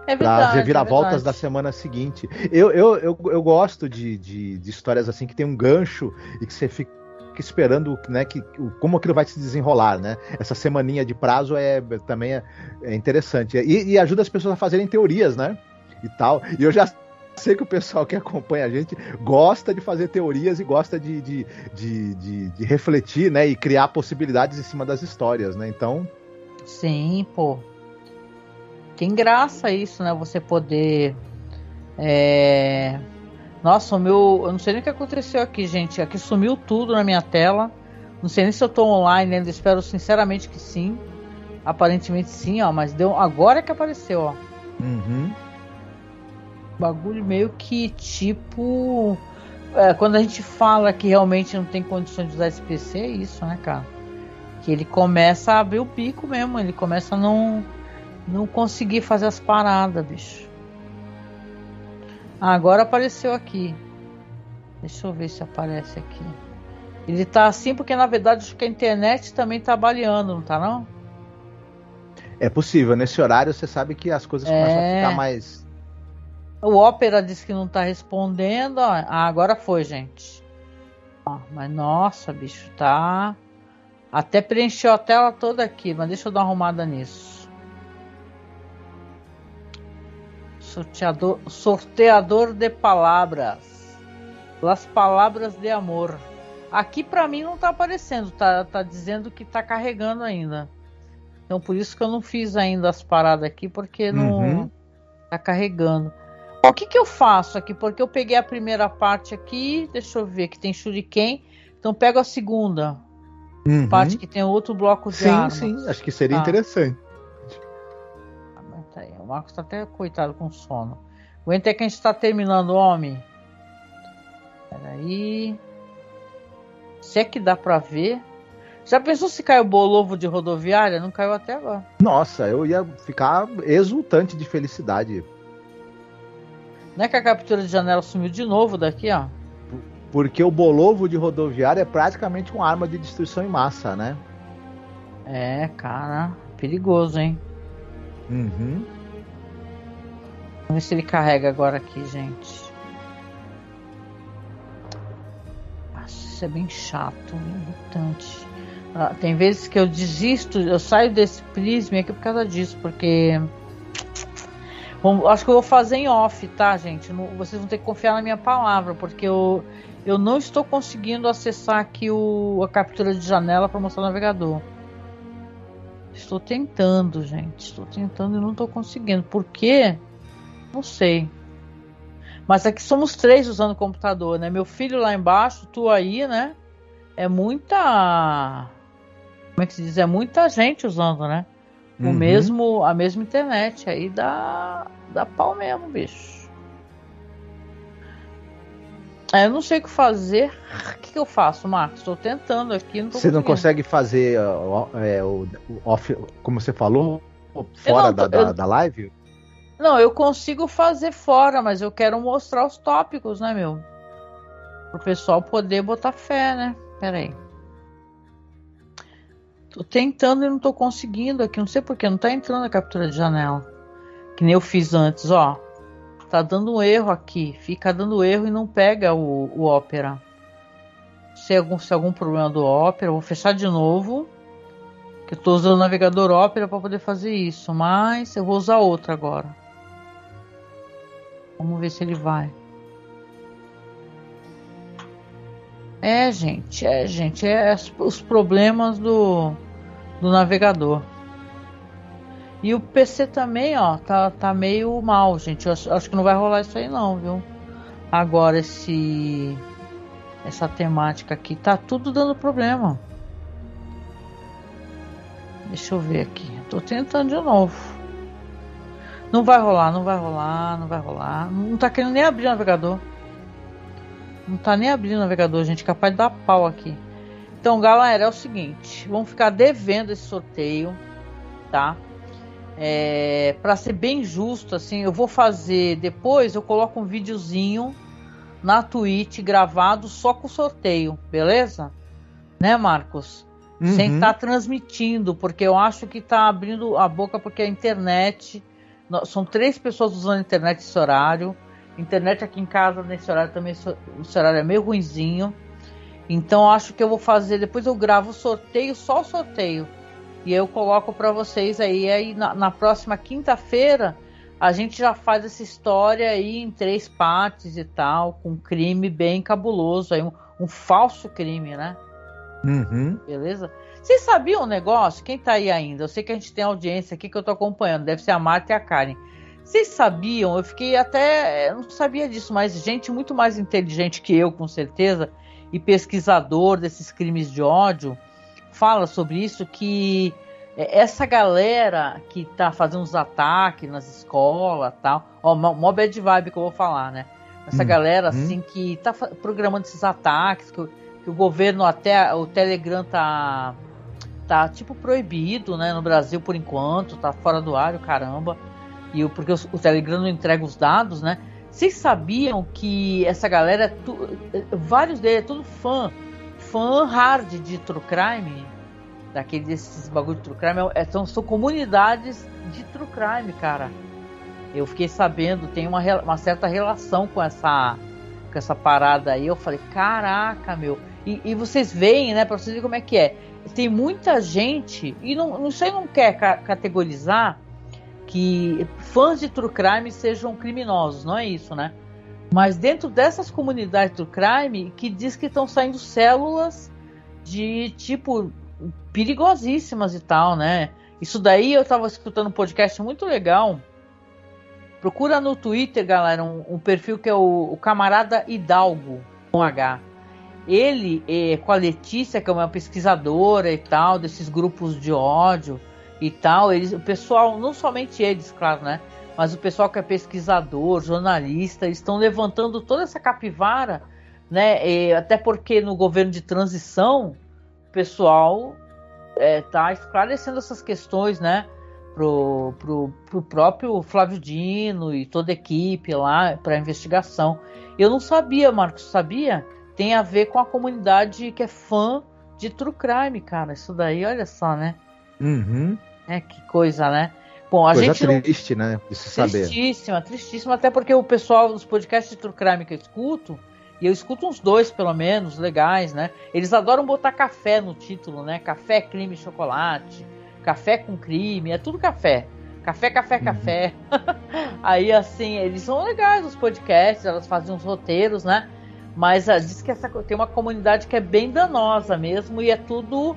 É verdade. Para reviravoltas é da semana seguinte. Eu, eu, eu, eu gosto de, de, de, histórias assim que tem um gancho e que você fica esperando né, que, como aquilo vai se desenrolar, né? Essa semaninha de prazo é também é, é interessante. E, e ajuda as pessoas a fazerem teorias, né? E tal. E eu já sei que o pessoal que acompanha a gente gosta de fazer teorias e gosta de, de, de, de, de refletir, né? E criar possibilidades em cima das histórias, né? Então. Sim, pô. Tem graça isso, né? Você poder. É... Nossa, o meu. Eu não sei nem o que aconteceu aqui, gente. Aqui sumiu tudo na minha tela. Não sei nem se eu tô online ainda. Espero sinceramente que sim. Aparentemente sim, ó. Mas deu. Agora que apareceu, ó. Uhum bagulho meio que tipo É, quando a gente fala que realmente não tem condições de usar esse PC, é isso, né, cara? Que ele começa a abrir o pico mesmo, ele começa a não, não conseguir fazer as paradas, bicho. Ah, agora apareceu aqui. Deixa eu ver se aparece aqui. Ele tá assim porque na verdade acho que a internet também tá baleando, não tá não? É possível, nesse horário você sabe que as coisas É. começam a ficar mais. O Opera disse que não tá respondendo. ó. Ah, agora foi, gente. Ó, mas nossa, bicho, tá. Até preencheu a tela toda aqui, mas deixa eu dar uma arrumada nisso. Sorteador, sorteador de palavras. Las palavras de amor. Aqui pra mim não tá aparecendo, tá, tá dizendo que tá carregando ainda. Então por isso que eu não fiz ainda as paradas aqui, porque não Uhum. tá carregando. O que que eu faço aqui? Porque eu peguei a primeira parte aqui, deixa eu ver, que tem shuriken. Então pego a segunda Uhum. parte que tem outro bloco de Sim, armas. sim, acho que seria Tá. interessante. Aguenta aí. O Marcos tá até coitado com sono. Aguenta aí que a gente tá terminando, homem. Peraí. Se é que dá pra ver. Já pensou se caiu o bolovo de rodoviária? Não caiu até agora. Nossa, eu ia ficar exultante de felicidade. Não é que a captura de janela sumiu de novo daqui, ó. Porque o bolovo de rodoviária é praticamente uma arma de destruição em massa, né? É, cara. Perigoso, hein? Uhum. Vamos ver se ele carrega agora aqui, gente. Nossa, isso é bem chato, irritante. Ah, tem vezes que eu desisto, eu saio desse prisma aqui por causa disso, porque. Bom, acho que eu vou fazer em off, tá, gente? Não- vocês vão ter que confiar na minha palavra, porque eu, eu não estou conseguindo acessar aqui o, a captura de janela para mostrar o navegador. Estou tentando, gente. Estou tentando e não estou conseguindo. Por quê? Não sei. Mas aqui somos três usando o computador, né? Meu filho lá embaixo, tu aí, né? É muita. Como é que se diz? É muita gente usando, né? O Uhum. mesmo, a mesma internet. Aí dá, dá pau mesmo, bicho. É, eu não sei o que fazer. O que, que eu faço, Marcos? Estou tentando aqui. Não Você não consegue fazer é, o, o off, como você falou, fora não da, da, eu- da live? Não, eu consigo fazer fora, mas eu quero mostrar os tópicos, né, meu? Pro pessoal poder botar fé, né? Pera aí. Tô tentando e não tô conseguindo aqui. Não sei porquê, não tá entrando a captura de janela. Que nem eu fiz antes, ó. Tá dando um erro aqui. Fica dando erro e não pega o, o Opera. Se é algum, se é algum problema do Opera, vou fechar de novo. Que eu tô usando o navegador Opera para poder fazer isso. Mas eu vou usar outro agora. Vamos ver se ele vai. É, gente, é, gente, é os problemas do, do navegador. E o PC também, ó, tá, tá meio mal, gente. Eu acho, acho que não vai rolar isso aí não, viu? Agora esse essa temática aqui tá tudo dando problema. Deixa eu ver aqui. Tô tentando de novo. Não vai rolar, não vai rolar, não vai rolar. Não tá querendo nem abrir o navegador. Não tá nem abrindo o navegador, gente. Capaz de dar pau aqui. Então, galera, é o seguinte. Vamos ficar devendo esse sorteio, tá? É, para ser bem justo, assim, eu vou fazer depois. Eu coloco um videozinho na Twitch gravado só com o sorteio, beleza? Né, Marcos? Sem Uhum. estar transmitindo, porque eu acho que tá abrindo a boca porque a internet. São três pessoas usando a internet nesse horário. Internet aqui em casa nesse horário também, esse horário é meio ruinzinho. Então acho que eu vou fazer, depois eu gravo o sorteio, só o sorteio. E eu coloco para vocês aí, aí na, na próxima quinta-feira a gente já faz essa história aí em três partes e tal, com um crime bem cabuloso aí, um, um falso crime, né? Uhum. Beleza? Vocês sabiam um negócio? Quem tá aí ainda? Eu sei que a gente tem audiência aqui que eu tô acompanhando. Deve ser a Marta e a Karen. Vocês sabiam? Eu fiquei até. Eu não sabia disso, mas gente muito mais inteligente que eu, com certeza, e pesquisador desses crimes de ódio, fala sobre isso que é, essa galera que tá fazendo os ataques nas escolas tal, ó, mó bad vibe que eu vou falar, né? essa hum, galera hum. assim hum. que tá programando esses ataques, que, que, o governo até o Telegram tá tá tipo proibido, né, no Brasil por enquanto, tá fora do ar, caramba. E o, porque o, o Telegram não entrega os dados, né? Vocês sabiam que essa galera, é tu, vários deles é tudo fã, fã hard de True Crime? Daquele desses bagulho de True Crime, é, são, são comunidades de True Crime, cara. Eu fiquei sabendo, tem uma, uma certa relação com essa, com essa parada aí. Eu falei, caraca, meu. E, e vocês veem, né, pra vocês verem como é que é. Tem muita gente, e não, não sei, não quer ca categorizar que fãs de true crime sejam criminosos, não é isso, né? Mas dentro dessas comunidades do crime, que diz que estão saindo células de tipo perigosíssimas e tal, né? Isso daí eu estava escutando um podcast muito legal Procura no Twitter, galera, um, um perfil que é o, o, Camarada Hidalgo, com H. Ele, é, com a Letícia, que é uma pesquisadora e tal, desses grupos de ódio e tal, eles, o pessoal, não somente eles, claro, né? Mas o pessoal que é pesquisador, jornalista, estão levantando toda essa capivara, né? E, até porque no governo de transição, o pessoal está é, esclarecendo essas questões, né? pro, pro, pro próprio Flávio Dino e toda a equipe lá para investigação. Eu não sabia, Marcos, sabia? Tem a ver com a comunidade que é fã de True Crime, cara. Isso daí, olha só, né? Uhum. É, que coisa, né? Bom, a coisa gente triste, não... né? De se saber. Tristíssima, tristíssima, até porque o pessoal dos podcasts de True Crime que eu escuto, e eu escuto uns dois, pelo menos, legais, né? Eles adoram botar café no título, né? Café, crime, chocolate café com crime, é tudo café. Café, café, uhum. café. Aí, assim, eles são legais os podcasts, elas fazem uns roteiros, né? Mas uh, diz que essa, tem uma comunidade que é bem danosa mesmo e é tudo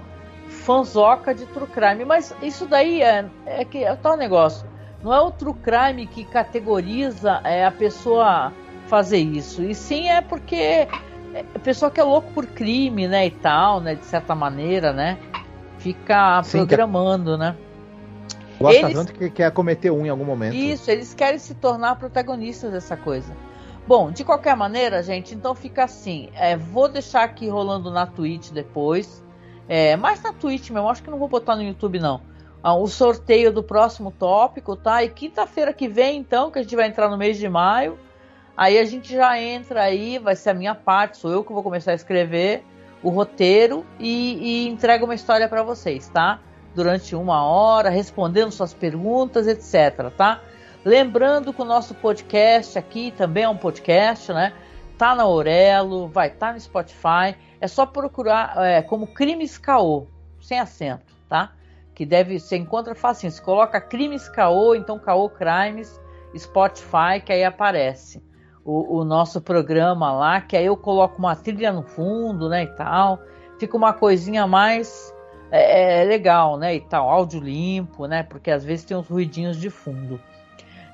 fanzoca de true crime. Mas isso daí é, é que é tal negócio. Não é o true crime que categoriza é, a pessoa fazer isso. E sim é porque é a pessoa que é louco por crime, né? E tal, né? De certa maneira, né? fica Sim, programando, né? Gosta eles... tanto que quer cometer um em algum momento. Isso, eles querem se tornar protagonistas dessa coisa. Bom, de qualquer maneira, gente, então fica assim. É, vou deixar aqui rolando na Twitch depois. É, mais na Twitch mesmo, acho que não vou botar no YouTube, não. Ah, o sorteio do próximo tópico, tá? E quinta-feira que vem, então, que a gente vai entrar no mês de maio. Aí a gente já entra aí, vai ser a minha parte, sou eu que vou começar a escrever o roteiro e, e entrega uma história para vocês, tá? Durante uma hora, respondendo suas perguntas, etc, tá? Lembrando que o nosso podcast aqui também é um podcast, né? Tá na Orelo, vai estar tá no Spotify. É só procurar é, como Crimes Caô, sem acento, tá? Que deve, você encontra fácil. Você coloca Crimes Caô, então Caô Crimes, Spotify, que aí aparece o, o, nosso programa lá, que aí eu coloco uma trilha no fundo, né, e tal. Fica uma coisinha mais é, é, legal, né, e tal, áudio limpo, né, porque às vezes tem uns ruidinhos de fundo.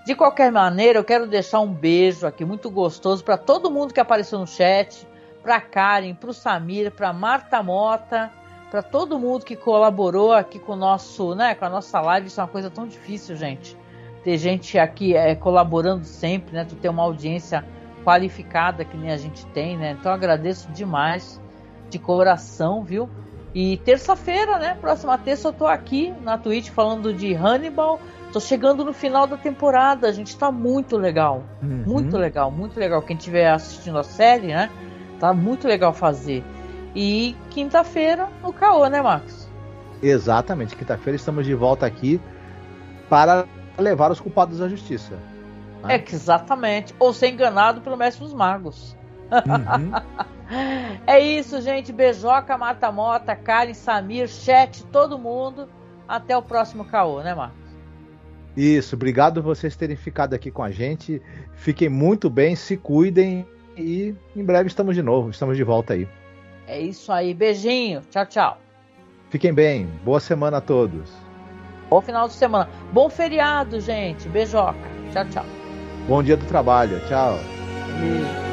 De qualquer maneira, eu quero deixar um beijo aqui muito gostoso para todo mundo que apareceu no chat, para Karen, para o Samir, para Marta Mota, para todo mundo que colaborou aqui com o nosso, né, com a nossa live. Isso é uma coisa tão difícil, gente ter gente aqui é, colaborando sempre, né? Tu ter uma audiência qualificada que nem a gente tem, né? Então agradeço demais de coração, viu? E terça-feira, né? Próxima terça eu tô aqui na Twitch falando de Hannibal. Tô chegando no final da temporada, a gente tá muito legal. Uhum. Muito legal, muito legal. Quem estiver assistindo a série, né? Tá muito legal fazer. E quinta-feira no Caô, né, Marcos? Exatamente. Quinta-feira estamos de volta aqui para levar os culpados à justiça. Né? É, exatamente. Ou ser enganado pelo mestre dos magos. Uhum. é isso, gente. Beijoca, Mata Mota, Karen, Samir, chat, todo mundo. Até o próximo caô, né, Marcos? Isso, obrigado vocês terem ficado aqui com a gente. Fiquem muito bem, se cuidem e em breve estamos de novo, estamos de volta aí. É isso aí, beijinho, tchau, tchau. Fiquem bem, boa semana a todos. Bom final de semana. Bom feriado, gente. Beijoca. Tchau, tchau. Bom dia do trabalho. Tchau. Beijo.